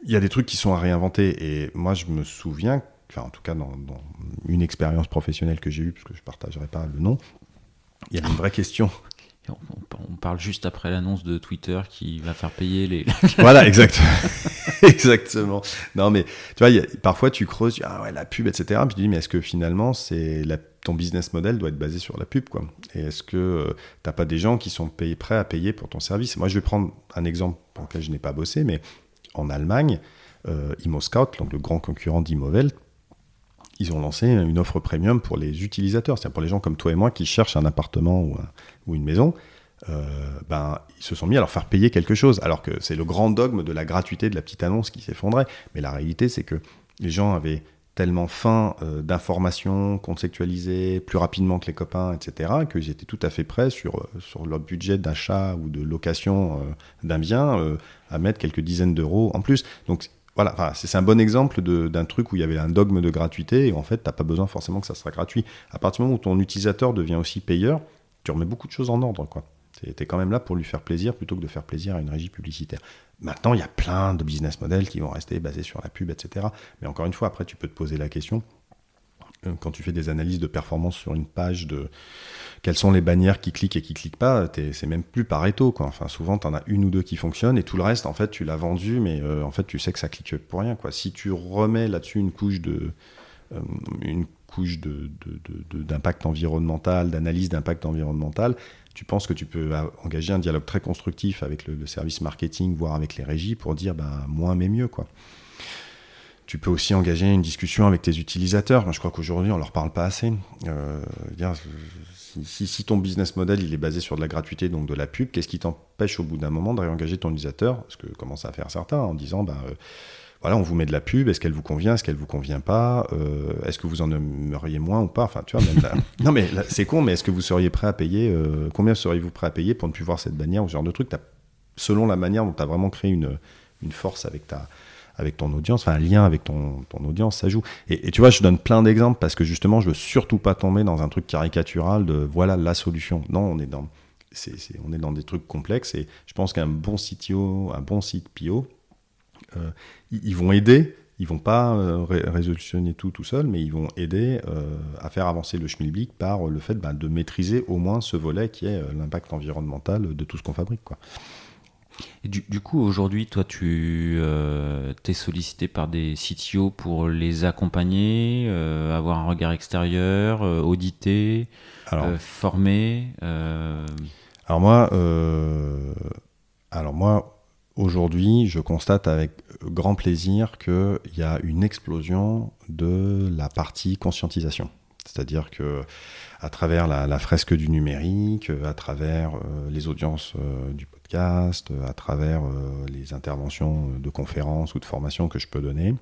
il y a des trucs qui sont à réinventer. Et moi je me souviens, en tout cas dans, une expérience professionnelle que j'ai eue, parce que je ne partagerai pas le nom, il y avait une vraie question on, parle juste après l'annonce de Twitter qui va faire payer les. voilà, exactement. exactement. Non, mais tu vois, parfois tu creuses, ah ouais, la pub, etc. Puis tu dis, mais est-ce que finalement, c'est ton business model doit être basé sur la pub, quoi? Et est-ce que tu euh, t'as pas des gens qui sont payés, prêts à payer pour ton service? Moi, je vais prendre un exemple pour lequel je n'ai pas bossé, mais en Allemagne, euh, ImmoScout, donc le grand concurrent d'Immovel, ils ont lancé une offre premium pour les utilisateurs, c'est-à-dire pour les gens comme toi et moi qui cherchent un appartement ou, ou une maison. Euh, ben, ils se sont mis à leur faire payer quelque chose, alors que c'est le grand dogme de la gratuité de la petite annonce qui s'effondrait. Mais la réalité, c'est que les gens avaient tellement faim euh, d'informations conceptualisées plus rapidement que les copains, etc., qu'ils étaient tout à fait prêts sur, euh, sur leur budget d'achat ou de location d'un bien à mettre quelques dizaines d'euros en plus. Donc voilà, c'est un bon exemple d'un truc où il y avait un dogme de gratuité et en fait, tu n'as pas besoin forcément que ça soit gratuit. À partir du moment où ton utilisateur devient aussi payeur, tu remets beaucoup de choses en ordre. quoi. Tu es quand même là pour lui faire plaisir plutôt que de faire plaisir à une régie publicitaire. Maintenant, il y a plein de business models qui vont rester basés sur la pub, etc. Mais encore une fois, après, tu peux te poser la question euh, quand tu fais des analyses de performance sur une page de quelles sont les bannières qui cliquent et qui cliquent pas, c'est même plus Pareto. Quoi. Enfin, souvent, tu en as une ou deux qui fonctionnent et tout le reste, en fait, tu l'as vendu, mais euh, en fait, tu sais que ça clique pour rien. Quoi. Si tu remets là-dessus une couche de. Euh, couche d'impact environnemental, d'analyse d'impact environnemental, tu penses que tu peux engager un dialogue très constructif avec le, service marketing, voire avec les régies, pour dire ben, moins mais mieux. quoi. Tu peux aussi engager une discussion avec tes utilisateurs. je crois qu'aujourd'hui, on leur parle pas assez. Euh, si, ton business model il est basé sur de la gratuité, donc de la pub, qu'est-ce qui t'empêche au bout d'un moment de réengager ton utilisateur? Parce que commence à faire certains en disant ben, euh, voilà, on vous met de la pub, est-ce qu'elle vous convient, est-ce qu'elle vous convient pas euh, Est-ce que vous en aimeriez moins ou pas Enfin, tu vois, non mais c'est con, mais est-ce que vous seriez prêt à payer Combien seriez-vous prêt à payer pour ne plus voir cette bannière ou ce genre de truc? Selon la manière dont tu as vraiment créé une, une force avec ta, avec ton audience, enfin un lien avec ton, ton audience, ça joue. Et, tu vois, je donne plein d'exemples parce que justement, je veux surtout pas tomber dans un truc caricatural de voilà la solution. Non, on est dans, on est dans des trucs complexes et je pense qu'un bon CTO, un bon site PO, euh, ils, vont aider. Ils vont pas euh, résolutionner tout tout seul, mais ils vont aider euh, à faire avancer le schmilblick par le fait ben, de maîtriser au moins ce volet qui est l'impact environnemental de tout ce qu'on fabrique. Quoi du, coup, aujourd'hui, toi, tu euh, es sollicité par des CTO pour les accompagner, euh, avoir un regard extérieur, euh, auditer, former Alors moi, alors moi aujourd'hui, je constate avec grand plaisir qu'il y a une explosion de la partie conscientisation. C'est-à-dire que à travers la, fresque du numérique, à travers les audiences du podcast, à travers euh, les interventions de conférences ou de formations que je peux donner,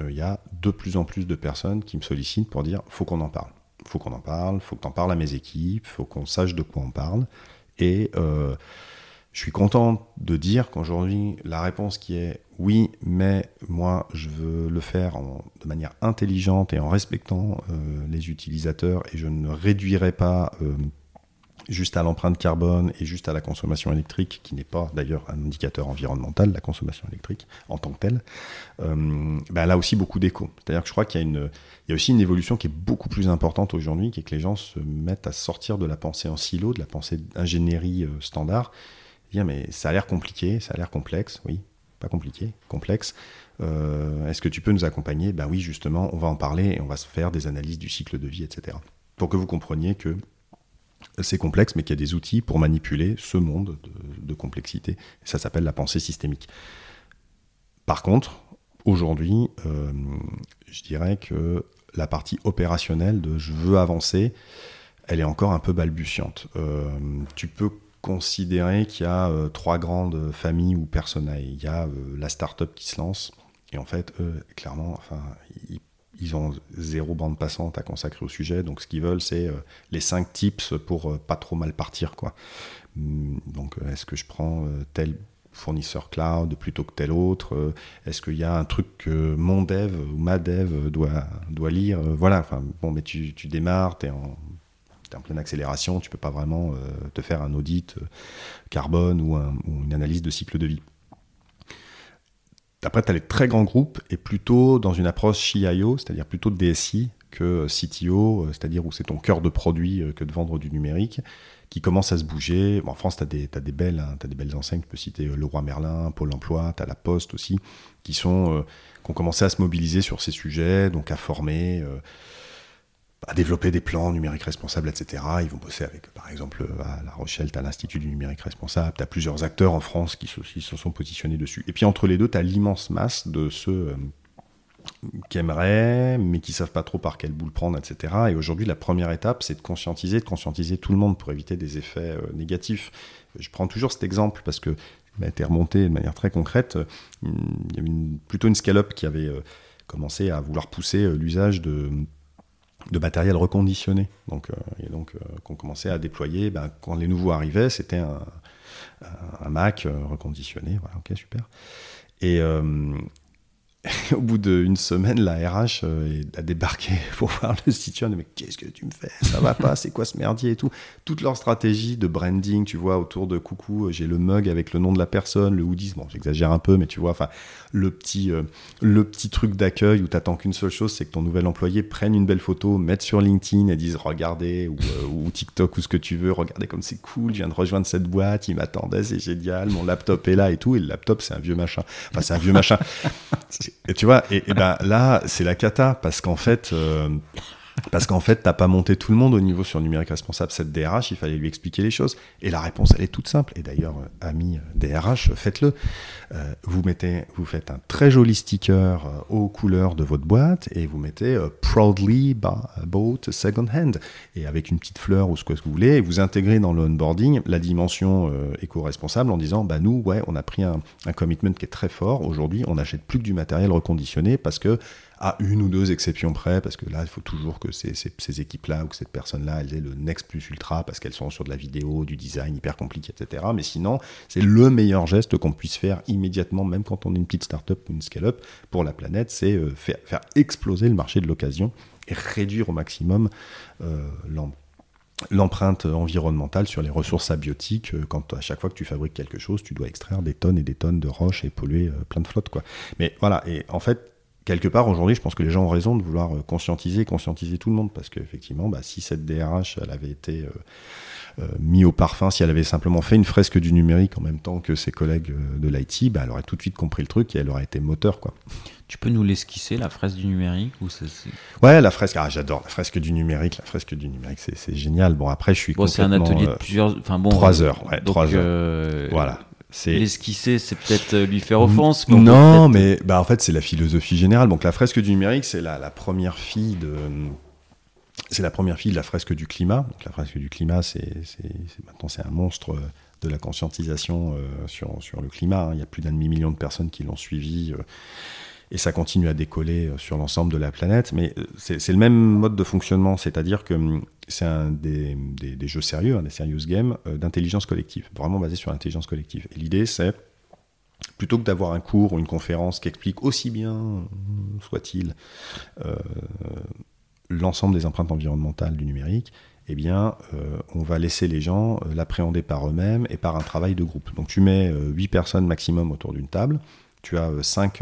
euh, il y a de plus en plus de personnes qui me sollicitent pour dire faut qu'on en parle. Faut qu'on en parle, faut que tu en parles à mes équipes, faut qu'on sache de quoi on parle. Et euh, je suis content de dire qu'aujourd'hui, la réponse qui est oui, mais moi, je veux le faire de manière intelligente et en respectant les utilisateurs et je ne réduirai pas juste à l'empreinte carbone et juste à la consommation électrique, qui n'est pas d'ailleurs un indicateur environnemental, la consommation électrique en tant que telle, euh, ben, a aussi beaucoup d'écho. C'est-à-dire que je crois qu'il y a, une, il y a aussi une évolution qui est beaucoup plus importante aujourd'hui, qui est que les gens se mettent à sortir de la pensée en silo, de la pensée d'ingénierie euh, standard. Mais ça a l'air compliqué, ça a l'air complexe, oui, pas compliqué, complexe. Euh, est-ce que tu peux nous accompagner? Ben oui, justement, on va en parler et on va se faire des analyses du cycle de vie, etc. Pour que vous compreniez que c'est complexe, mais qu'il y a des outils pour manipuler ce monde de, complexité. ça s'appelle la pensée systémique. Par contre, aujourd'hui, euh, je dirais que la partie opérationnelle de je veux avancer, elle est encore un peu balbutiante. Euh, tu peux considérer qu'il y a euh, trois grandes familles ou personnages. Il y a la start-up qui se lance, et en fait, clairement, enfin, ils ont zéro bande passante à consacrer au sujet, donc ce qu'ils veulent, c'est euh, les cinq tips pour euh, pas trop mal partir. Quoi. Hmm, donc, euh, est-ce que je prends tel fournisseur cloud plutôt que tel autre? Est-ce qu'il y a un truc que mon dev ou ma dev doit, doit lire? Voilà, enfin, bon, mais tu, tu démarres, tu es en, en pleine accélération, tu peux pas vraiment te faire un audit carbone ou, une analyse de cycle de vie. Après, tu as les très grands groupes et plutôt dans une approche CIO, c'est-à-dire plutôt de DSI que CTO, euh, c'est-à-dire où c'est ton cœur de produit euh, que de vendre du numérique, qui commence à se bouger. en France, tu as, des, belles hein, des belles enseignes, tu peux citer euh, Leroy Merlin, Pôle emploi, tu as la Poste aussi, qui, sont, qui ont commencé à se mobiliser sur ces sujets, donc à former à développer des plans numériques responsables, etc. Ils vont bosser avec, par exemple, à La Rochelle, tu as l'Institut du numérique responsable, tu as plusieurs acteurs en France qui se, sont positionnés dessus. Et puis entre les deux, tu as l'immense masse de ceux euh, qui aimeraient, mais qui savent pas trop par quelle boule prendre, etc. Et aujourd'hui, la première étape, c'est de conscientiser, de conscientiser tout le monde pour éviter des effets euh, négatifs. Je prends toujours cet exemple parce que m'a été remonté de manière très concrète. Il y avait plutôt une scale-up qui avait euh, commencé à vouloir pousser l'usage de de matériel reconditionné. Donc, euh, et donc, euh, qu'on commençait à déployer. Ben, quand les nouveaux arrivaient, c'était un, un, Mac euh, reconditionné. Voilà, ok, super. Et, au bout d'une semaine, la RH euh, a débarqué pour voir le site mais qu'est-ce que tu me fais? Ça va pas, c'est quoi ce merdier et tout? Toute leur stratégie de branding, tu vois, autour de coucou, j'ai le mug avec le nom de la personne, le hoodies, bon, j'exagère un peu, mais tu vois, enfin, le petit, euh, le petit truc d'accueil où t'attends qu'une seule chose, c'est que ton nouvel employé prenne une belle photo, mette sur LinkedIn et dise regardez, ou, euh, ou TikTok ou ce que tu veux, regardez comme c'est cool, je viens de rejoindre cette boîte, il m'attendait, c'est génial, mon laptop est là et tout, et le laptop, c'est un vieux machin. Enfin, c'est un vieux machin. Et tu vois, et, ben là, c'est la cata, parce qu'en fait, euh, parce qu'en fait, t'as pas monté tout le monde au niveau sur numérique responsable, cette DRH, il fallait lui expliquer les choses. Et la réponse, elle est toute simple. Et d'ailleurs, euh, amis DRH, faites-le. Euh, vous mettez, vous faites un très joli sticker aux couleurs de votre boîte et vous mettez proudly bought second hand et avec une petite fleur ou ce que vous voulez. Et vous intégrez dans le onboarding la dimension éco-responsable en disant, bah nous, ouais, on a pris un commitment qui est très fort. Aujourd'hui, on n'achète plus que du matériel reconditionné parce que à une ou deux exceptions près, parce que là, il faut toujours que ces, ces, équipes-là ou que cette personne-là, elles aient le Next Plus Ultra, parce qu'elles sont sur de la vidéo, du design hyper compliqué, etc. Mais sinon, c'est le meilleur geste qu'on puisse faire immédiatement, même quand on est une petite start-up ou une scale-up, pour la planète, c'est euh, faire, faire, exploser le marché de l'occasion et réduire au maximum euh, l'empreinte environnementale sur les ressources abiotiques euh, quand à chaque fois que tu fabriques quelque chose tu dois extraire des tonnes et des tonnes de roches et polluer plein de flottes quoi mais voilà et en fait quelque part, aujourd'hui, je pense que les gens ont raison de vouloir euh, conscientiser, conscientiser tout le monde, parce qu'effectivement, bah, si cette DRH, elle avait été euh, euh, mis au parfum, si elle avait simplement fait une fresque du numérique en même temps que ses collègues de l'IT, bah, elle aurait tout de suite compris le truc et elle aurait été moteur, quoi. Tu peux nous l'esquisser, la fresque du numérique ou Ouais, la fresque, ah, j'adore la fresque du numérique. La fresque du numérique, c'est génial. Bon, après, je suis bon, c'est un atelier de plusieurs. Enfin bon. Trois heures, ouais, trois heures. Voilà. L'esquisser, c'est peut-être euh, lui faire offense. non, mais bah, en fait, c'est la philosophie générale. Donc, la fresque du numérique, c'est la, la, première fille de. C'est la première fille de la fresque du climat. Donc, la fresque du climat, c'est maintenant c'est un monstre de la conscientisation euh, sur, sur le climat. Hein. Il y a plus d'un demi-million de personnes qui l'ont suivi. Euh, et ça continue à décoller euh, sur l'ensemble de la planète. Mais euh, c'est le même mode de fonctionnement, c'est-à-dire que hum, c'est des, jeux sérieux, un des serious games euh, d'intelligence collective, vraiment basé sur l'intelligence collective. Et l'idée, c'est plutôt que d'avoir un cours ou une conférence qui explique aussi bien, soit-il, l'ensemble des empreintes environnementales du numérique, eh bien, on va laisser les gens l'appréhender par eux-mêmes et par un travail de groupe. Donc tu mets 8 personnes maximum autour d'une table, tu as 5,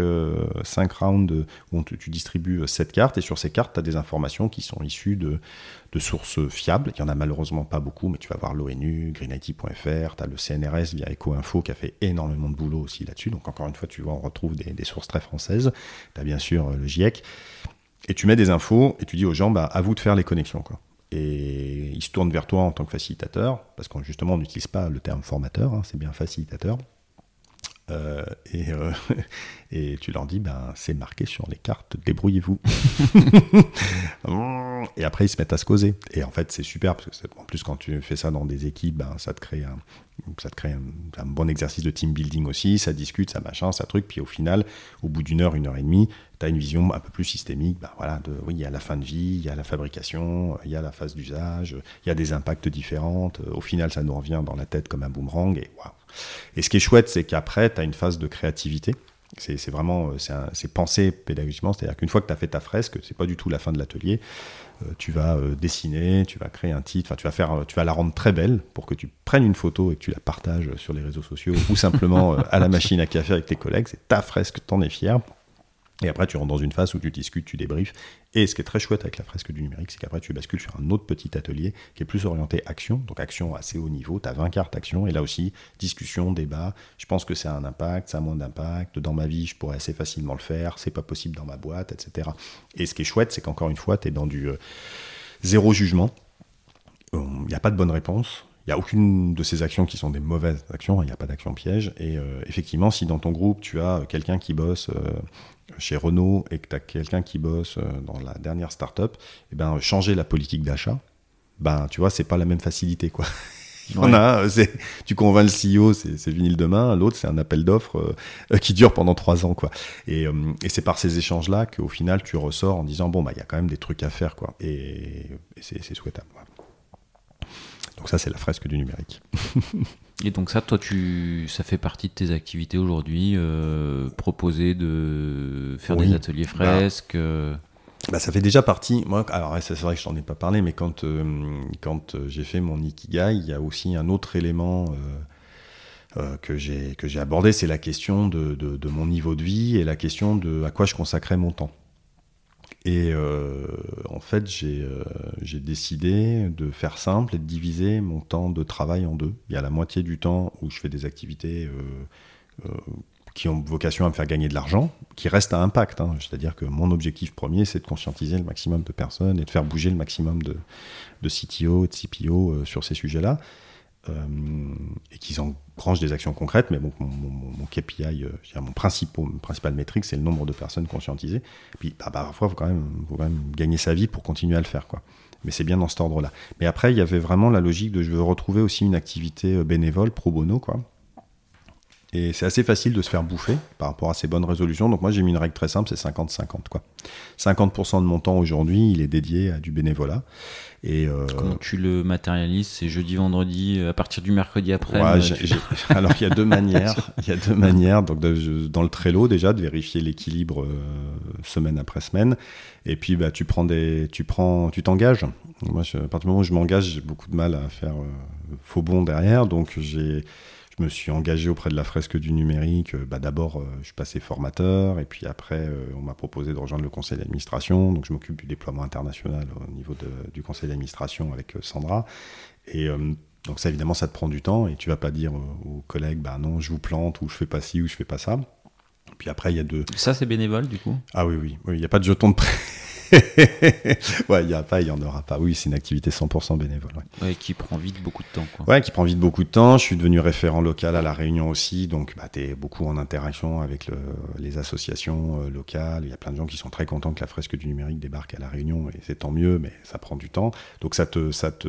rounds où tu, distribues 7 cartes, et sur ces cartes, tu as des informations qui sont issues de, de sources fiables. Il n'y en a malheureusement pas beaucoup, mais tu vas voir l'ONU, greenIT.fr, tu as le CNRS via EcoInfo qui a fait énormément de boulot aussi là-dessus. Donc encore une fois, tu vois, on retrouve des, sources très françaises. Tu as bien sûr euh, le GIEC. Et tu mets des infos et tu dis aux gens, bah, à vous de faire les connexions. Quoi. Et ils se tournent vers toi en tant que facilitateur, parce qu'on justement on n'utilise pas le terme formateur, hein, c'est bien facilitateur. Euh, et, euh, et, tu leur dis, ben, c'est marqué sur les cartes, débrouillez-vous. et après, ils se mettent à se causer. Et en fait, c'est super, parce que en plus, quand tu fais ça dans des équipes, ben, ça te crée, un, ça te crée un, bon exercice de team building aussi, ça discute, ça machin, ça truc, puis au final, au bout d'une heure, une heure et demie, tu as une vision un peu plus systémique, ben, voilà, de, oui, il y a la fin de vie, il y a la fabrication, il y a la phase d'usage, il y a des impacts différents, au final, ça nous revient dans la tête comme un boomerang, et waouh et ce qui est chouette, c'est qu'après, tu as une phase de créativité. C'est vraiment, euh, c'est pensé pédagogiquement, c'est-à-dire qu'une fois que tu as fait ta fresque, c'est pas du tout la fin de l'atelier. Euh, tu vas euh, dessiner, tu vas créer un titre, tu vas faire, tu vas la rendre très belle pour que tu prennes une photo et que tu la partages sur les réseaux sociaux ou simplement à la machine à café avec tes collègues. C'est ta fresque, t'en es fier. Et après, tu rentres dans une phase où tu discutes, tu débriefes. Et ce qui est très chouette avec la fresque du numérique, c'est qu'après, tu bascules sur un autre petit atelier qui est plus orienté action. Donc, action assez haut niveau. Tu as 20 cartes action. Et là aussi, discussion, débat. Je pense que c'est un impact, ça a moins d'impact. Dans ma vie, je pourrais assez facilement le faire. C'est pas possible dans ma boîte, etc. Et ce qui est chouette, c'est qu'encore une fois, tu es dans du euh, zéro jugement. Il n'y a pas de bonne réponse. Il n'y a aucune de ces actions qui sont des mauvaises actions, il n'y a pas d'action piège. Et euh, effectivement, si dans ton groupe, tu as quelqu'un qui bosse euh, chez Renault et que tu as quelqu'un qui bosse euh, dans la dernière startup, et eh ben, changer la politique d'achat, ben, tu vois, c'est pas la même facilité. quoi. On a, tu convaincs le CEO, c'est vinyle demain. L'autre, c'est un appel d'offres qui dure pendant trois ans, quoi. Et, et c'est par ces échanges-là qu'au final, tu ressors en disant bon, bah, il y a quand même des trucs à faire, quoi. Et, c'est souhaitable. Donc ça, c'est la fresque du numérique. Et donc ça, toi, tu, ça fait partie de tes activités aujourd'hui, euh, proposer de faire des ateliers bah, fresques. Euh. Bah, ça fait déjà partie. Moi, alors c'est vrai que je t'en ai pas parlé, mais quand euh, quand j'ai fait mon ikigai, il y a aussi un autre élément. que j'ai que j'ai abordé, c'est la question de, de, de, mon niveau de vie et la question de à quoi je consacrais mon temps. Et euh, en fait, euh, j'ai décidé de faire simple et de diviser mon temps de travail en deux. Il y a la moitié du temps où je fais des activités euh, qui ont vocation à me faire gagner de l'argent, qui restent à impact. Hein. C'est-à-dire que mon objectif premier, c'est de conscientiser le maximum de personnes et de faire bouger le maximum de, de CTO de CPO sur ces sujets-là. Et qu'ils engrange des actions concrètes, mais bon, mon, mon, KPI, euh, mon principal, principal métrique, c'est le nombre de personnes conscientisées. Puis bah, bah, parfois, il faut, quand même, faut quand même gagner sa vie pour continuer à le faire. Quoi. Mais c'est bien dans cet ordre-là. Mais après, il y avait vraiment la logique de je veux retrouver aussi une activité euh, bénévole, pro bono, quoi. Et c'est assez facile de se faire bouffer par rapport à ces bonnes résolutions. Donc moi j'ai mis une règle très simple, c'est 50-50 quoi. 50% de mon temps aujourd'hui, il est dédié à du bénévolat. Et euh, Comment tu le matérialises C'est jeudi, vendredi, euh, à partir du mercredi après Alors il y a deux manières. Il y a deux manières. Donc dans le Trello déjà de vérifier l'équilibre euh, semaine après semaine. Et puis bah, tu prends des, tu prends, tu t'engages. Moi, à partir du moment où je m'engage, j'ai beaucoup de mal à faire faux bond derrière. Donc j'ai je me suis engagé auprès de la fresque du numérique. Euh, bah, D'abord, euh, je suis passé formateur, et puis après, euh, on m'a proposé de rejoindre le conseil d'administration. Donc, je m'occupe du déploiement international au niveau du conseil d'administration avec Sandra. Et donc, ça, évidemment, ça te prend du temps, et tu vas pas dire aux collègues, bah non, je vous plante, ou je fais pas ci, ou je fais pas ça. Puis après, il y a deux. Ça, c'est bénévole, du coup? Ah oui, oui. Il n'y a pas de jeton de prêt. ouais, il n'y a pas, il n'y en aura pas. Oui, c'est une activité 100% bénévole. Ouais. qui prend vite beaucoup de temps. Quoi. Ouais, qui prend vite beaucoup de temps. Je suis devenu référent local à La Réunion aussi, donc bah, tu es beaucoup en interaction avec les associations euh, locales. Il y a plein de gens qui sont très contents que la fresque du numérique débarque à La Réunion, et c'est tant mieux, mais ça prend du temps. Donc ça te, ça te,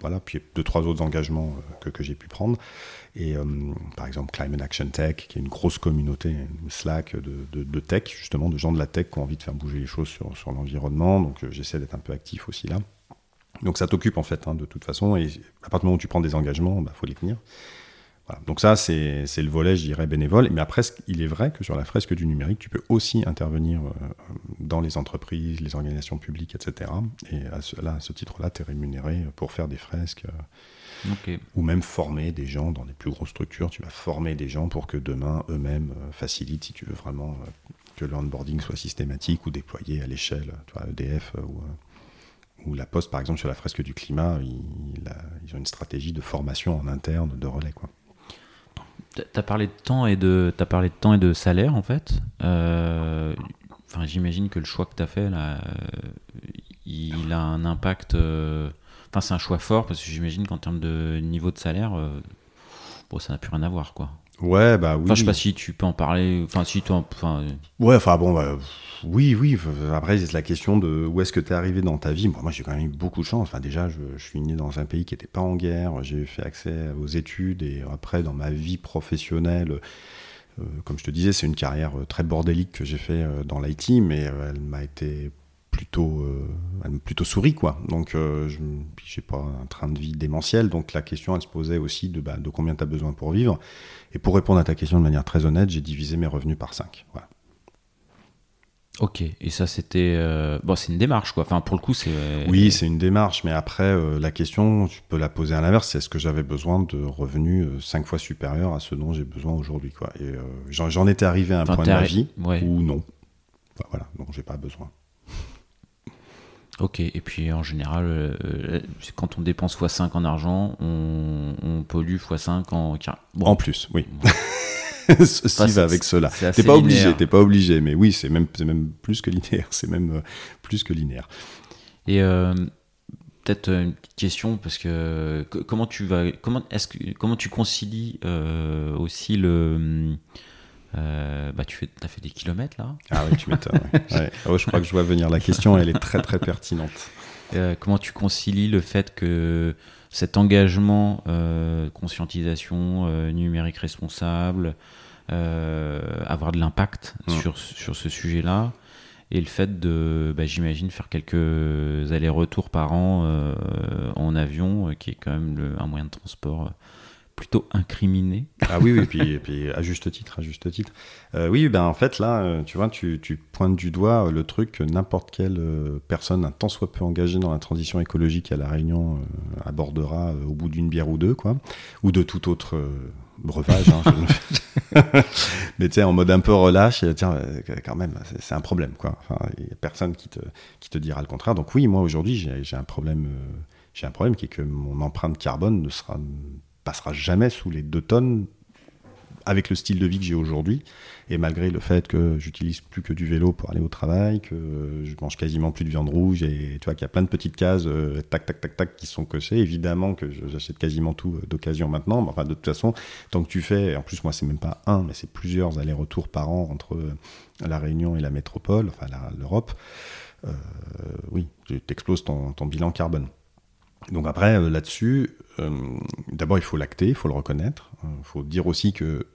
voilà, puis deux, trois autres engagements euh, que, que j'ai pu prendre. Et euh, par exemple, Climate Action Tech, qui est une grosse communauté, une Slack de, tech, justement, de gens de la tech qui ont envie de faire bouger les choses sur, sur l'environnement. Donc euh, j'essaie d'être un peu actif aussi là. Donc ça t'occupe en fait, hein, de toute façon. Et à partir du moment où tu prends des engagements, il bah, faut les tenir. Donc ça, c'est le volet, je dirais, bénévole. Mais après, il est vrai que sur la fresque du numérique, tu peux aussi intervenir euh, dans les entreprises, les organisations publiques, etc. Et là, à ce titre-là, tu es rémunéré pour faire des fresques. Euh, ou même former des gens dans des plus grosses structures. Tu vas former des gens pour que demain, eux-mêmes euh, facilitent, si tu veux vraiment que le onboarding soit systématique ou déployé à l'échelle, tu vois, EDF ou ou la Poste, par exemple, sur la fresque du climat, ils, ont une stratégie de formation en interne de relais. Quoi. Tu as parlé de temps et de, as parlé de temps et de salaire, en fait. Euh, enfin, J'imagine que le choix que tu as fait, là, euh, il a un impact. Euh, enfin, c'est un choix fort, parce que j'imagine qu'en termes de niveau de salaire, bon, ça n'a plus rien à voir, quoi. Ouais, bah oui. Enfin, je sais pas si tu peux en parler. Enfin, si tu Enfin... Ouais, enfin bon, bah, oui, oui. Après, c'est la question de où est-ce que tu es arrivé dans ta vie. Moi, j'ai quand même eu beaucoup de chance. Enfin, déjà, je, suis né dans un pays qui n'était pas en guerre. J'ai fait accès aux études et après, dans ma vie professionnelle, euh, comme je te disais, c'est une carrière euh, très bordélique que j'ai fait euh, dans l'IT, mais elle m'a été plutôt, m'a plutôt souri, quoi. Donc, je j'ai pas un train de vie démentiel. Donc, la question, elle se posait aussi de, bah, de combien tu as besoin pour vivre. Et pour répondre à ta question de manière très honnête, j'ai divisé mes revenus par 5. Voilà. Ok, et ça c'était. Euh, bon, c'est une démarche quoi. Enfin, pour le coup, c'est. Oui, c'est une démarche, mais après, euh, la question, tu peux la poser à l'inverse c'est est-ce que j'avais besoin de revenus euh, cinq fois supérieurs à ce dont j'ai besoin aujourd'hui quoi? Et j'en étais arrivé à un point de ma vie où non. voilà, donc j'ai pas besoin. Ok, et puis en général, quand on dépense x5 en argent, on, pollue x5 en. Bon. En plus, oui. Ceci va avec cela. T'es pas obligé, t'es pas obligé, mais oui, c'est même, même plus que linéaire, c'est même euh, plus que linéaire. Et euh, peut-être une petite question parce que comment tu vas, comment est-ce que comment tu concilies euh, aussi le bah, tu fais, as fait des kilomètres là Ah oui, tu m'étonnes. Oh, je crois que je vois venir la question, elle est très très pertinente. comment tu concilies le fait que cet engagement, euh, conscientisation euh, numérique responsable, euh, avoir de l'impact mmh. sur, sur ce sujet-là, et le fait de, bah, j'imagine, faire quelques allers-retours par an en avion, qui est quand même un moyen de transport plutôt incriminé. Ah oui, oui, et puis, puis à juste titre, à juste titre. Euh, oui, ben en fait là, euh, tu vois, tu, tu pointes du doigt euh, le truc que n'importe quelle personne un tant soit peu engagée dans la transition écologique à la Réunion abordera au bout d'une bière ou deux, quoi, ou de tout autre breuvage. Hein, Mais tu sais, en mode un peu relâche, tiens, quand même, c'est un problème, quoi. Il n'y a personne qui te, qui te dira le contraire. Donc oui, moi aujourd'hui, j'ai un problème. j'ai un problème qui est que mon empreinte carbone ne sera passera jamais sous les 2 tonnes avec le style de vie que j'ai aujourd'hui, et malgré le fait que j'utilise plus que du vélo pour aller au travail, que je mange quasiment plus de viande rouge, et tu vois qu'il y a plein de petites cases, euh, tac, tac, tac, tac, qui sont cochées, évidemment que j'achète quasiment tout euh, d'occasion maintenant, mais enfin de toute façon, tant que tu fais, en plus moi c'est même pas un, mais c'est plusieurs allers-retours par an entre euh, la Réunion et la métropole, enfin l'Europe, oui, tu exploses ton, ton bilan carbone. Donc après, là-dessus, euh, d'abord, il faut l'acter, il faut le reconnaître. Il euh, faut dire aussi que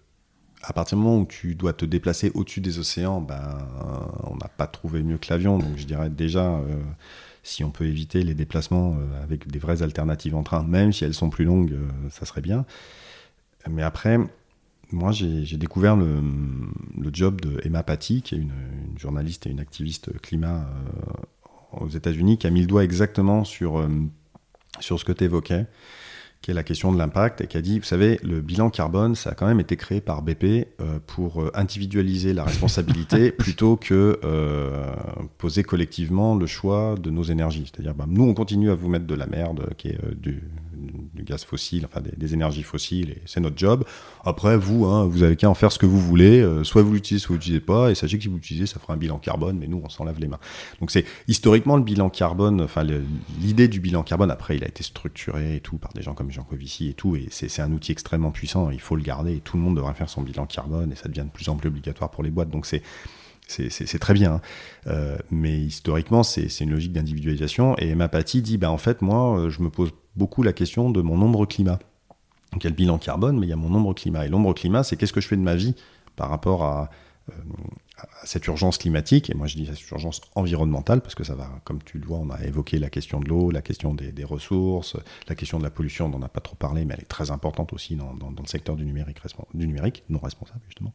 à partir du moment où tu dois te déplacer au-dessus des océans, ben, on n'a pas trouvé mieux que l'avion. Donc je dirais déjà, euh, si on peut éviter les déplacements avec des vraies alternatives en train, même si elles sont plus longues, ça serait bien. Mais après, moi j'ai découvert le, job de Emma Patty, qui est une, journaliste et une activiste climat aux États-Unis, qui a mis le doigt exactement sur, sur ce que tu évoquais qui est la question de l'impact, et qui a dit, vous savez, le bilan carbone, ça a quand même été créé par BP euh, pour euh, individualiser la responsabilité plutôt que euh, poser collectivement le choix de nos énergies. C'est-à-dire, bah, nous, on continue à vous mettre de la merde, qui est du, du, gaz fossile, enfin des, énergies fossiles, et c'est notre job. Après, vous, hein, vous avez qu'à en faire ce que vous voulez, soit vous l'utilisez, soit vous l'utilisez pas, et sachez que si vous l'utilisez, ça fera un bilan carbone, mais nous, on s'en lave les mains. Donc c'est historiquement le bilan carbone, enfin l'idée du bilan carbone, après, il a été structuré et tout par des gens comme Jean Covici et tout, et c'est un outil extrêmement puissant, il faut le garder, et tout le monde devrait faire son bilan carbone, et ça devient de plus en plus obligatoire pour les boîtes, donc c'est c'est très bien. Hein. Euh, mais historiquement, c'est une logique d'individualisation. Et Emma Paty dit, bah, en fait, moi, euh, je me pose beaucoup la question de mon nombre climat. Donc il y a le bilan carbone, mais il y a mon nombre climat. Et l'ombre climat, c'est qu'est-ce que je fais de ma vie par rapport à, à cette urgence climatique, et moi je dis cette urgence environnementale, parce que ça va, comme tu le vois, on a évoqué la question de l'eau, la question des, ressources, la question de la pollution, on n'en a pas trop parlé, mais elle est très importante aussi dans, le secteur du numérique, du numérique non responsable justement.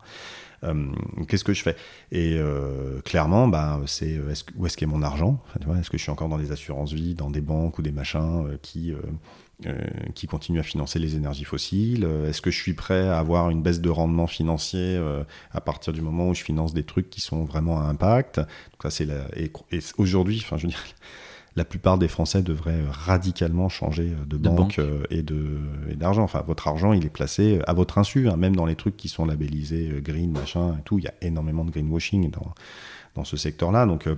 Euh, qu'est-ce que je fais? Et euh, clairement, bah, c'est est où est-ce qu'est mon argent? Est-ce que je suis encore dans des assurances vie, dans des banques ou des machins euh, qui qui continue à financer les énergies fossiles euh, Est-ce que je suis prêt à avoir une baisse de rendement financier euh, à partir du moment où je finance des trucs qui sont vraiment à impact? Donc ça, c'est et, aujourd'hui, enfin, je veux dire, la plupart des Français devraient radicalement changer de, banque, et de et d'argent. Enfin, votre argent, il est placé à votre insu, hein, même dans les trucs qui sont labellisés green, machin, et tout. Il y a énormément de greenwashing dans dans ce secteur-là. Donc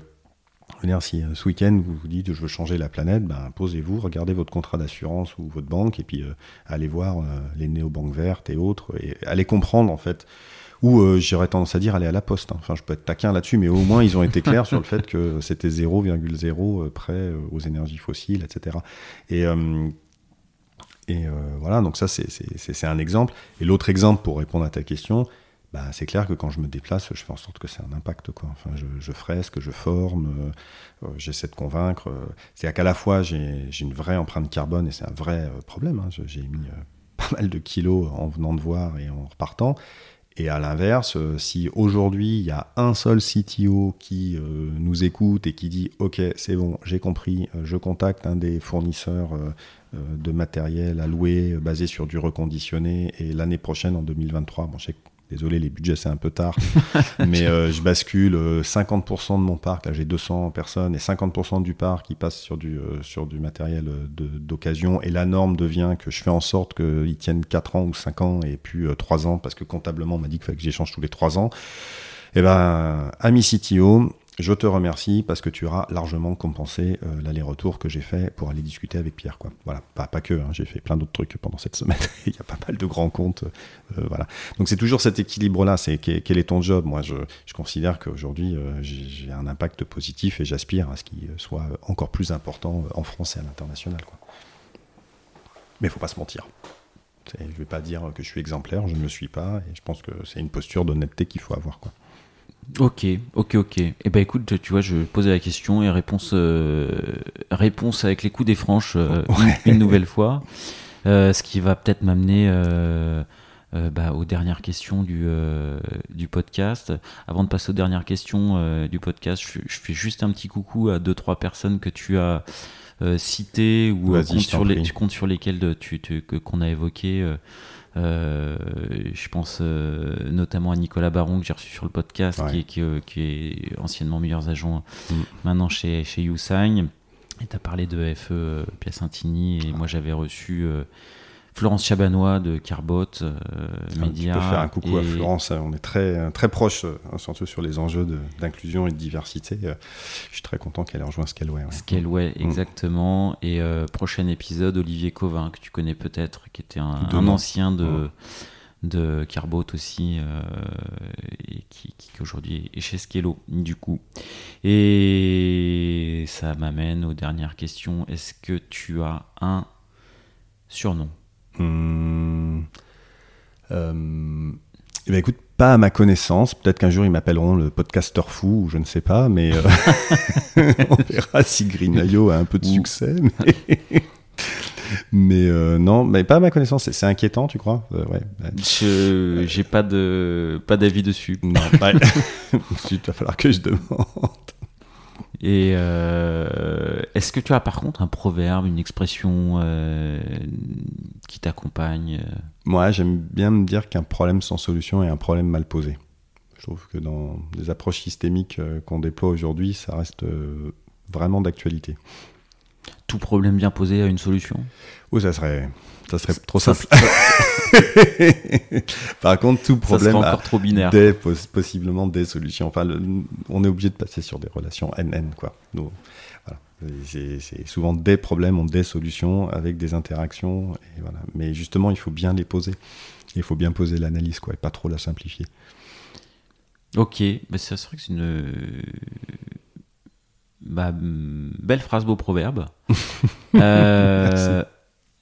dire, si euh, ce week-end vous vous dites je veux changer la planète, ben, posez-vous, regardez votre contrat d'assurance ou votre banque et puis euh, allez voir euh, les néobanques vertes et autres et allez comprendre en fait. Ou j'aurais tendance à dire aller à la poste. Hein. Enfin, je peux être taquin là-dessus, mais au moins ils ont été clairs sur le fait que c'était 0,0 prêt aux énergies fossiles, etc. Et, et voilà, donc ça c'est un exemple. Et l'autre exemple pour répondre à ta question, bah, c'est clair que quand je me déplace, je fais en sorte que c'est un impact. Enfin, je, je fresque, je forme, euh, euh, j'essaie de convaincre. Euh, c'est qu'à la fois, j'ai une vraie empreinte carbone et c'est un vrai problème. Hein. J'ai mis pas mal de kilos en venant de voir et en repartant. Et à l'inverse, si aujourd'hui il y a un seul CTO qui nous écoute et qui dit Ok, c'est bon, j'ai compris, je contacte un des fournisseurs de matériel à louer basé sur du reconditionné et l'année prochaine, en 2023, bon, je sais Désolé, les budgets c'est un peu tard, mais euh, je bascule 50% euh, de mon parc. Là, j'ai 200 personnes et 50% du parc qui passe sur du, euh, sur du matériel d'occasion. Et la norme devient que je fais en sorte qu'ils tiennent 4 ans ou 5 ans et puis 3 ans parce que comptablement on m'a dit qu'il fallait que j'échange tous les 3 ans. Et eh ben, ami CTO, je te remercie parce que tu auras largement compensé euh, l'aller-retour que j'ai fait pour aller discuter avec Pierre. Voilà, pas, que, hein, j'ai fait plein d'autres trucs pendant cette semaine. Il y a pas mal de grands comptes. Euh, voilà. Donc c'est toujours cet équilibre-là. C'est quel est ton job? Moi, je, considère qu'aujourd'hui, euh, j'ai un impact positif et j'aspire à ce qu'il soit encore plus important en France et à l'international. Mais il faut pas se mentir. Je ne vais pas dire que je suis exemplaire, je ne le suis pas, et je pense que c'est une posture d'honnêteté qu'il faut avoir. Ok, ok, ok. Et eh ben écoute, tu vois, je posais la question et réponse, euh, réponse avec les coups des franches euh, une, nouvelle fois. Euh, ce qui va peut-être m'amener bah, aux dernières questions du, du podcast. Avant de passer aux dernières questions du podcast, je, fais juste un petit coucou à deux trois personnes que tu as citées ou comptes sur, les, comptes sur lesquelles tu, qu'on a évoqué. Euh, je pense euh, notamment à Nicolas Baron que j'ai reçu sur le podcast, qui, est, euh, qui, est, anciennement meilleur agent mm. maintenant chez, chez Yousign. Et tu as parlé de FE Piacentini, et moi j'avais reçu Florence Chabanois de Carbot euh, Média. Tu peux faire un coucou à Florence, on est très, très proche, hein, surtout sur les enjeux d'inclusion et de diversité. Euh, je suis très content qu'elle ait rejoint Scaleway. Ouais. Scaleway, mm. exactement. Et euh, prochain épisode, Olivier Covin, que tu connais peut-être, qui était un, ancien de, de Carbot aussi, euh, et qui, qui aujourd'hui est chez Scalo, du coup. Et ça m'amène aux dernières questions. Est-ce que tu as un surnom? Hum, euh, eh ben écoute, pas à ma connaissance. Peut-être qu'un jour ils m'appelleront le podcaster fou, ou je ne sais pas, mais euh, on verra si Greenayo a un peu de succès. Mais, euh, non, mais pas à ma connaissance. C'est inquiétant, tu crois? Ouais. Je j'ai pas de pas d'avis dessus. Non, il va falloir que je demande. Et euh, est-ce que tu as par contre un proverbe, une expression euh, qui t'accompagne euh? Moi, j'aime bien me dire qu'un problème sans solution est un problème mal posé. Je trouve que dans les approches systémiques qu'on déploie aujourd'hui, ça reste vraiment d'actualité. Tout problème bien posé a une solution? Ou ça serait ça serait trop simple. Par contre, tout problème ça encore trop binaire. Des, possiblement des solutions. Enfin, on est obligé de passer sur des relations NN, quoi. C'est souvent des problèmes ont des solutions avec des interactions. Et voilà. Mais justement, il faut bien les poser. Il faut bien poser l'analyse, quoi, et pas trop la simplifier. Ok, mais c'est vrai que c'est une bah, belle phrase, beau proverbe. euh,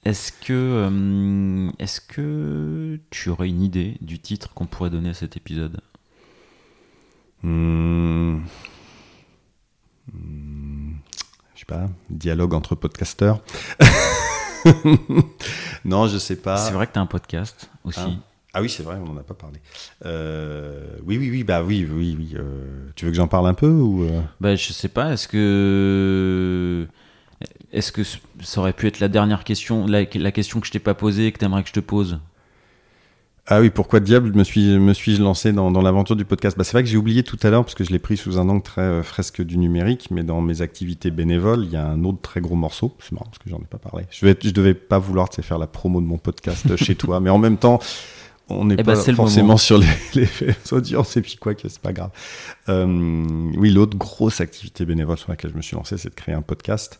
est-ce que, euh, est-ce que tu aurais une idée du titre qu'on pourrait donner à cet épisode? Hmm. Hmm. Je sais pas, dialogue entre podcasteurs. non, je sais pas. C'est vrai que tu as un podcast aussi. Ah. ah oui, c'est vrai, on n'en a pas parlé. Euh, oui, oui, oui, bah oui, oui, oui. Euh, tu veux que j'en parle un peu ou euh? Bah, Je sais pas, est-ce que. Est-ce que ça aurait pu être la dernière question, la, la question que je t'ai pas posée et que tu aimerais que je te pose? Ah oui, pourquoi diable me suis me suis-je lancé dans, dans l'aventure du podcast? Bah, C'est vrai que j'ai oublié tout à l'heure parce que je l'ai pris sous un angle très euh, fresque du numérique, mais dans mes activités bénévoles, il y a un autre très gros morceau. C'est marrant parce que j'en ai pas parlé. Je vais je devais pas vouloir te faire la promo de mon podcast chez toi, mais en même temps, on n'est eh pas ben, forcément sur les, les, audiences et puis quoi que c'est pas grave. Euh, oui, l'autre grosse activité bénévole sur laquelle je me suis lancé, c'est de créer un podcast.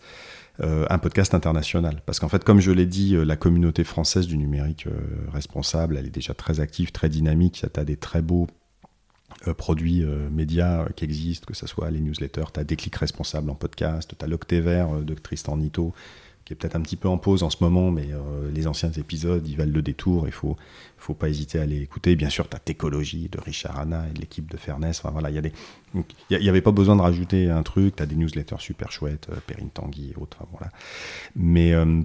Euh, un podcast international. Parce qu'en fait, comme je l'ai dit, euh, la communauté française du numérique euh, responsable, elle est déjà très active, très dynamique. Tu as des très beaux produits médias qui existent, que ce soit les newsletters, tu as Déclic Responsable en podcast, tu as l'Octévert de Tristan Nito, qui est peut-être un petit peu en pause en ce moment, mais euh, les anciens épisodes, ils valent le détour, il faut, faut pas hésiter à les écouter. Bien sûr, tu as Técologie de Richard Hanna et de l'équipe de Fairness. Enfin, il n'y avait pas besoin de rajouter un truc, tu as des newsletters super chouettes, euh, Perrine Tanguy et autres. voilà. Mais euh,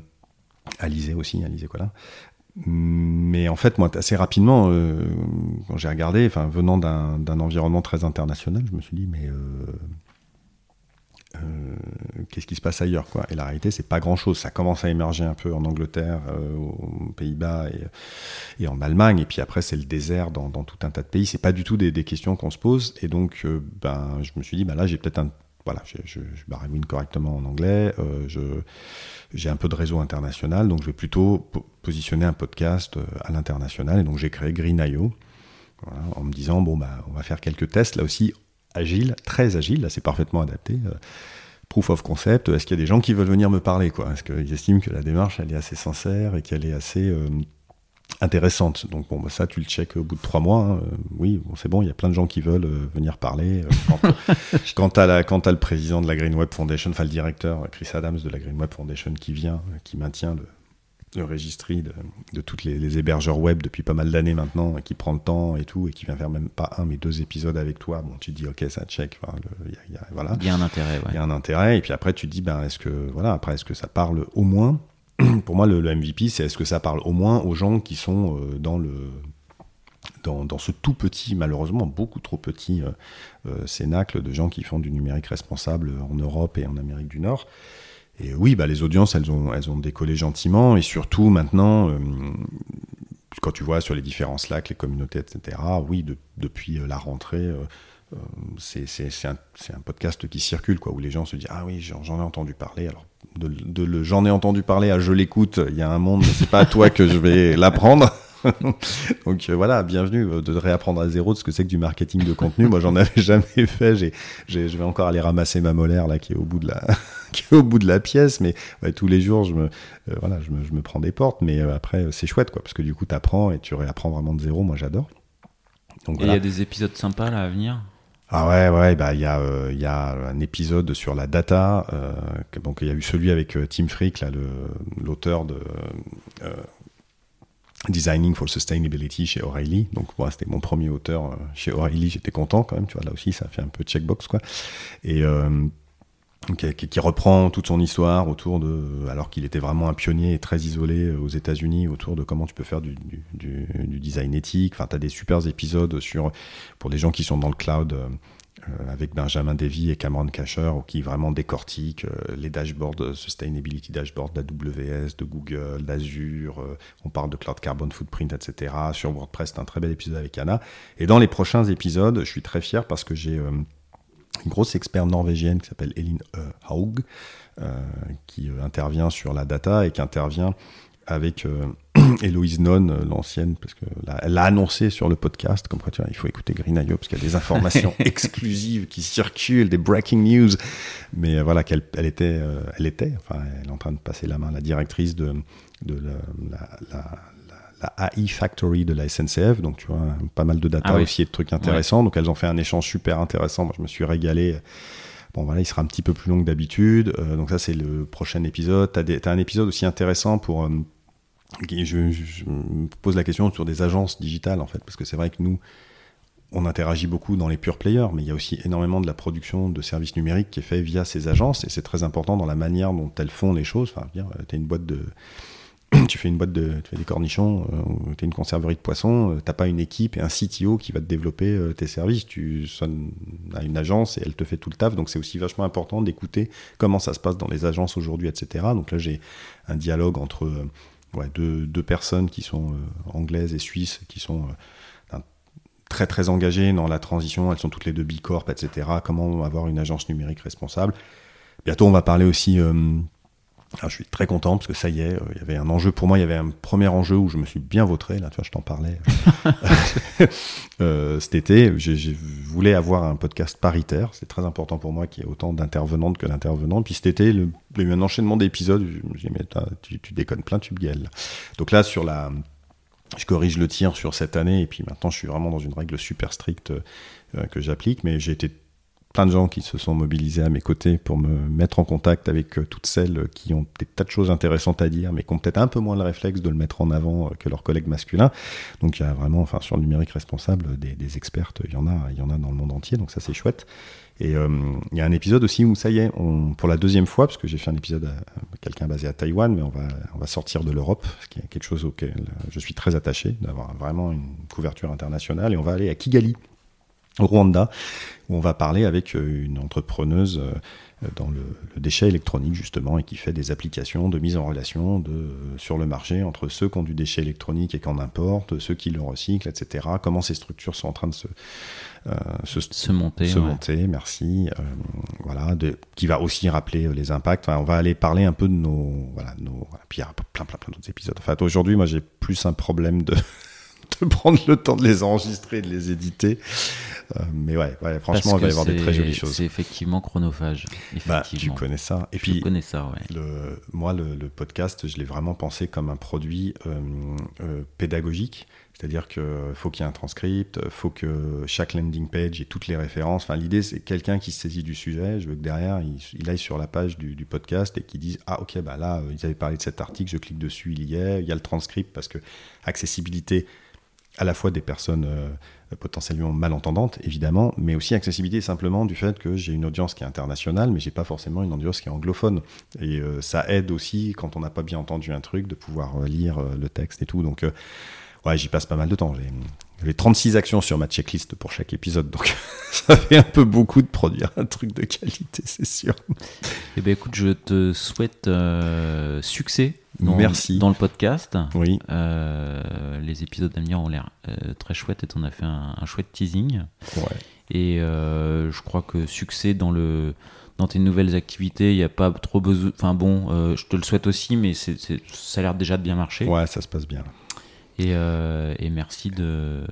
Alizé aussi, Alizé là Mais en fait, moi, assez rapidement, euh, quand j'ai regardé, enfin, venant d'un environnement très international, je me suis dit, mais euh, qu'est-ce qui se passe ailleurs quoi Et la réalité, c'est pas grand-chose. Ça commence à émerger un peu en Angleterre, euh, aux Pays-Bas et, en Allemagne. Et puis après, c'est le désert dans, tout un tas de pays. C'est pas du tout des, questions qu'on se pose. Et donc, euh, ben, je me suis dit, ben là, j'ai peut-être un voilà, je, je, je correctement en anglais, je, j'ai un peu de réseau international, donc je vais plutôt positionner un podcast à l'international, et donc j'ai créé Green.io, voilà, en me disant, bon, bah, on va faire quelques tests, là aussi, agile, très agile, là c'est parfaitement adapté. Euh, proof of concept, est-ce qu'il y a des gens qui veulent venir me parler quoi? Est-ce qu'ils estiment que la démarche elle est assez sincère et qu'elle est assez euh, intéressante? Donc bon, bah, ça tu le check au bout de trois mois. Hein. oui, bon, c'est bon, il y a plein de gens qui veulent euh, venir parler. quand, tu as, quand le président de la Green Web Foundation, enfin le directeur Chris Adams de la Green Web Foundation qui vient, qui maintient le, le registry de, de tous les, hébergeurs web depuis pas mal d'années maintenant, qui prend le temps et tout, et qui vient faire même pas un mais deux épisodes avec toi. Bon, tu te dis ok, ça check. Il y, a, voilà. Il y a un intérêt. Il y a un intérêt, et puis après tu te dis ben est-ce que voilà, après est-ce que ça parle au moins Pour moi, le, MVP, c'est est-ce que ça parle au moins aux gens qui sont euh, dans le dans, dans, ce tout petit, malheureusement beaucoup trop petit euh, euh, cénacle de gens qui font du numérique responsable en Europe et en Amérique du Nord. Et oui, bah, les audiences, elles ont, elles ont décollé gentiment. Et surtout, maintenant, euh, quand tu vois sur les différents Slack, les communautés, etc., oui, depuis euh, la rentrée, euh, c'est un, un, podcast qui circule, quoi, où les gens se disent Ah oui, j'en ai entendu parler. Alors, de, de j'en ai entendu parler à je l'écoute, il y a un monde, c'est pas à toi que je vais l'apprendre. Donc euh, voilà, bienvenue euh, de réapprendre à zéro de ce que c'est que du marketing de contenu. Moi, j'en avais jamais fait. J'ai, je vais encore aller ramasser ma molaire là qui est au bout de la, qui est au bout de la pièce. Mais tous les jours, je me, euh, voilà, je me, je me, prends des portes. Mais après, c'est chouette quoi, parce que du coup, tu apprends et tu réapprends vraiment de zéro. Moi, j'adore. Donc, et il y a des épisodes sympas là à venir? Ah ouais, ouais, bah il y a, il y a un épisode sur la data. donc il y a eu celui avec Tim Frick, là, l'auteur de Designing for Sustainability chez O'Reilly. Donc, moi, c'était mon premier auteur euh, chez O'Reilly. J'étais content quand même. Tu vois, là aussi, ça fait un peu checkbox, quoi. Et euh, qui, reprend toute son histoire autour de. Alors qu'il était vraiment un pionnier et très isolé euh, aux États-Unis autour de comment tu peux faire du, design éthique. Enfin, tu as des super épisodes sur. Pour les gens qui sont dans le cloud. Avec Benjamin Davy et Cameron Casher, qui vraiment décortiquent euh, les dashboards, euh, sustainability dashboards d'AWS, de Google, d'Azure. on parle de cloud carbon footprint, etc. Sur WordPress, c'est un très bel épisode avec Anna. Et dans les prochains épisodes, je suis très fier parce que j'ai une grosse experte norvégienne qui s'appelle Eline Haug, qui intervient sur la data et qui intervient avec euh, Héloïse Non, euh, l'ancienne, parce qu'elle l'a annoncé sur le podcast, comme quoi tu vois, il faut écouter Green.io, parce qu'il y a des informations exclusives qui circulent, des breaking news. Mais euh, voilà, qu'elle elle était, elle était, enfin, elle est en train de passer la main, la directrice de, de la, la, AI Factory de la SNCF, donc tu vois, pas mal de data ah aussi et de trucs intéressants. Donc elles ont fait un échange super intéressant. Moi, je me suis régalé. Bon, voilà, il sera un petit peu plus long que d'habitude. donc, ça, c'est le prochain épisode. Tu as, un épisode aussi intéressant pour je, me pose la question sur des agences digitales, en fait, parce que c'est vrai que nous, on interagit beaucoup dans les pure players, mais il y a aussi énormément de la production de services numériques qui est fait via ces agences, et c'est très important dans la manière dont elles font les choses. Enfin, tu as une boîte de, tu fais une boîte de, tu fais des cornichons, euh, tu as une conserverie de poissons, euh, t'as pas une équipe et un CTO qui va te développer euh, tes services. Tu sonnes à une agence et elle te fait tout le taf. Donc c'est aussi vachement important d'écouter comment ça se passe dans les agences aujourd'hui, etc. Donc là j'ai un dialogue entre ouais, deux, deux, personnes qui sont anglaises et suisses, qui sont très très engagées dans la transition. Elles sont toutes les deux Bicorp, etc. Comment avoir une agence numérique responsable? Bientôt on va parler aussi ah, je suis très content parce que ça y est, euh, il y avait un enjeu pour moi. Il y avait un premier enjeu où je me suis bien vautré. Là, tu vois, je t'en parlais euh, cet été. Je voulais avoir un podcast paritaire. C'est très important pour moi qu'il y ait autant d'intervenantes que d'intervenants. Puis cet été, il y a eu un enchaînement d'épisodes. Je me suis mais tu, déconnes plein, tu gueules. Donc là, sur la, je corrige le tir sur cette année. Et puis maintenant, je suis vraiment dans une règle super stricte euh, que j'applique. Mais j'ai été plein de gens qui se sont mobilisés à mes côtés pour me mettre en contact avec euh, toutes celles qui ont des tas de choses intéressantes à dire, mais qui ont peut-être un peu moins le réflexe de le mettre en avant euh, que leurs collègues masculins. Donc il y a vraiment, enfin sur le numérique responsable, des, des expertes, il y en a, il y en a dans le monde entier, donc ça c'est chouette. Et euh, il y a un épisode aussi où ça y est, on, pour la deuxième fois, parce que j'ai fait un épisode à, quelqu'un basé à Taïwan, mais on va, on va sortir de l'Europe, ce qui est quelque chose auquel je suis très attaché, d'avoir vraiment une couverture internationale, et on va aller à Kigali, au Rwanda, où on va parler avec euh, une entrepreneuse euh, dans le, déchet électronique justement et qui fait des applications de mise en relation de, sur le marché entre ceux qui ont du déchet électronique et qui en importent, ceux qui le recyclent, etc. Comment ces structures sont en train de se, euh, se, monter. Se monter, merci. voilà, de, qui va aussi rappeler les impacts. on va aller parler un peu de nos. Voilà, nos puis il y a plein, plein, plein d'autres épisodes. En aujourd'hui, moi j'ai plus un problème de de prendre le temps de les enregistrer et de les éditer. Euh, mais ouais, ouais franchement, il va y avoir des très jolies choses. C'est effectivement chronophage. Bah, tu connais ça. Et puis, connais ça, ouais. Le, moi, le, podcast, je l'ai vraiment pensé comme un produit euh, euh, pédagogique. C'est-à-dire qu'il faut qu'il y ait un transcript, il faut que chaque landing page ait toutes les références. Enfin, l'idée, c'est quelqu'un qui se saisit du sujet. Je veux que derrière, il, aille sur la page du, du podcast et qu'il dise Ah, ok, bah là, ils avaient parlé de cet article, je clique dessus, il y est. Il y a le transcript parce que accessibilité, à la fois des personnes euh, potentiellement malentendantes, évidemment, mais aussi accessibilité simplement du fait que j'ai une audience qui est internationale, mais j'ai pas forcément une audience qui est anglophone. Et euh, ça aide aussi, quand on n'a pas bien entendu un truc, de pouvoir euh, lire le texte et tout. Donc, ouais, j'y passe pas mal de temps. J'ai 36 actions sur ma checklist pour chaque épisode, donc ça fait un peu beaucoup de produire un truc de qualité, c'est sûr. Eh bien écoute, je te souhaite succès dans, Merci. dans le podcast. Oui. Euh, les épisodes d'avenir ont l'air euh, très chouettes et on a fait un, chouette teasing. Ouais. Et euh, je crois que succès dans le dans tes nouvelles activités, il n'y a pas trop besoin. Enfin bon, je te le souhaite aussi, mais c'est, ça a l'air déjà de bien marcher. Ouais, ça se passe bien. Euh, et, merci de,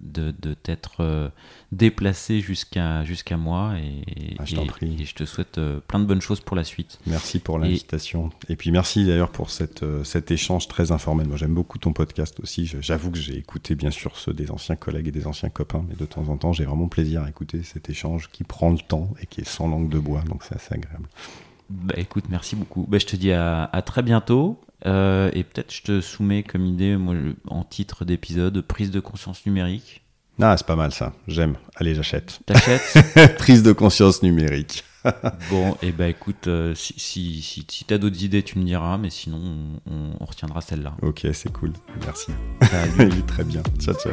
de, t'être euh, déplacé jusqu'à jusqu'à moi. Et, ah, je t'en prie. Et je te souhaite euh, plein de bonnes choses pour la suite. Merci pour l'invitation. Et, puis merci d'ailleurs pour cette, cet échange très informel. Moi j'aime beaucoup ton podcast aussi. J'avoue que j'ai écouté bien sûr ceux des anciens collègues et des anciens copains, mais de temps en temps j'ai vraiment plaisir à écouter cet échange qui prend le temps et qui est sans langue de bois. Donc c'est assez agréable. Bah, écoute, merci beaucoup. Bah, je te dis à, à très bientôt. Euh, et peut-être je te soumets comme idée, moi, en titre d'épisode, prise de conscience numérique. Ah, c'est pas mal ça. J'aime. Allez, j'achète. T'achètes Prise de conscience numérique. bon, et eh ben écoute, euh, si, si, si, si t'as d'autres idées, tu me diras, mais sinon, on, on retiendra celle-là. Ok, c'est cool. Merci. Salut. Très bien. Ciao, ciao.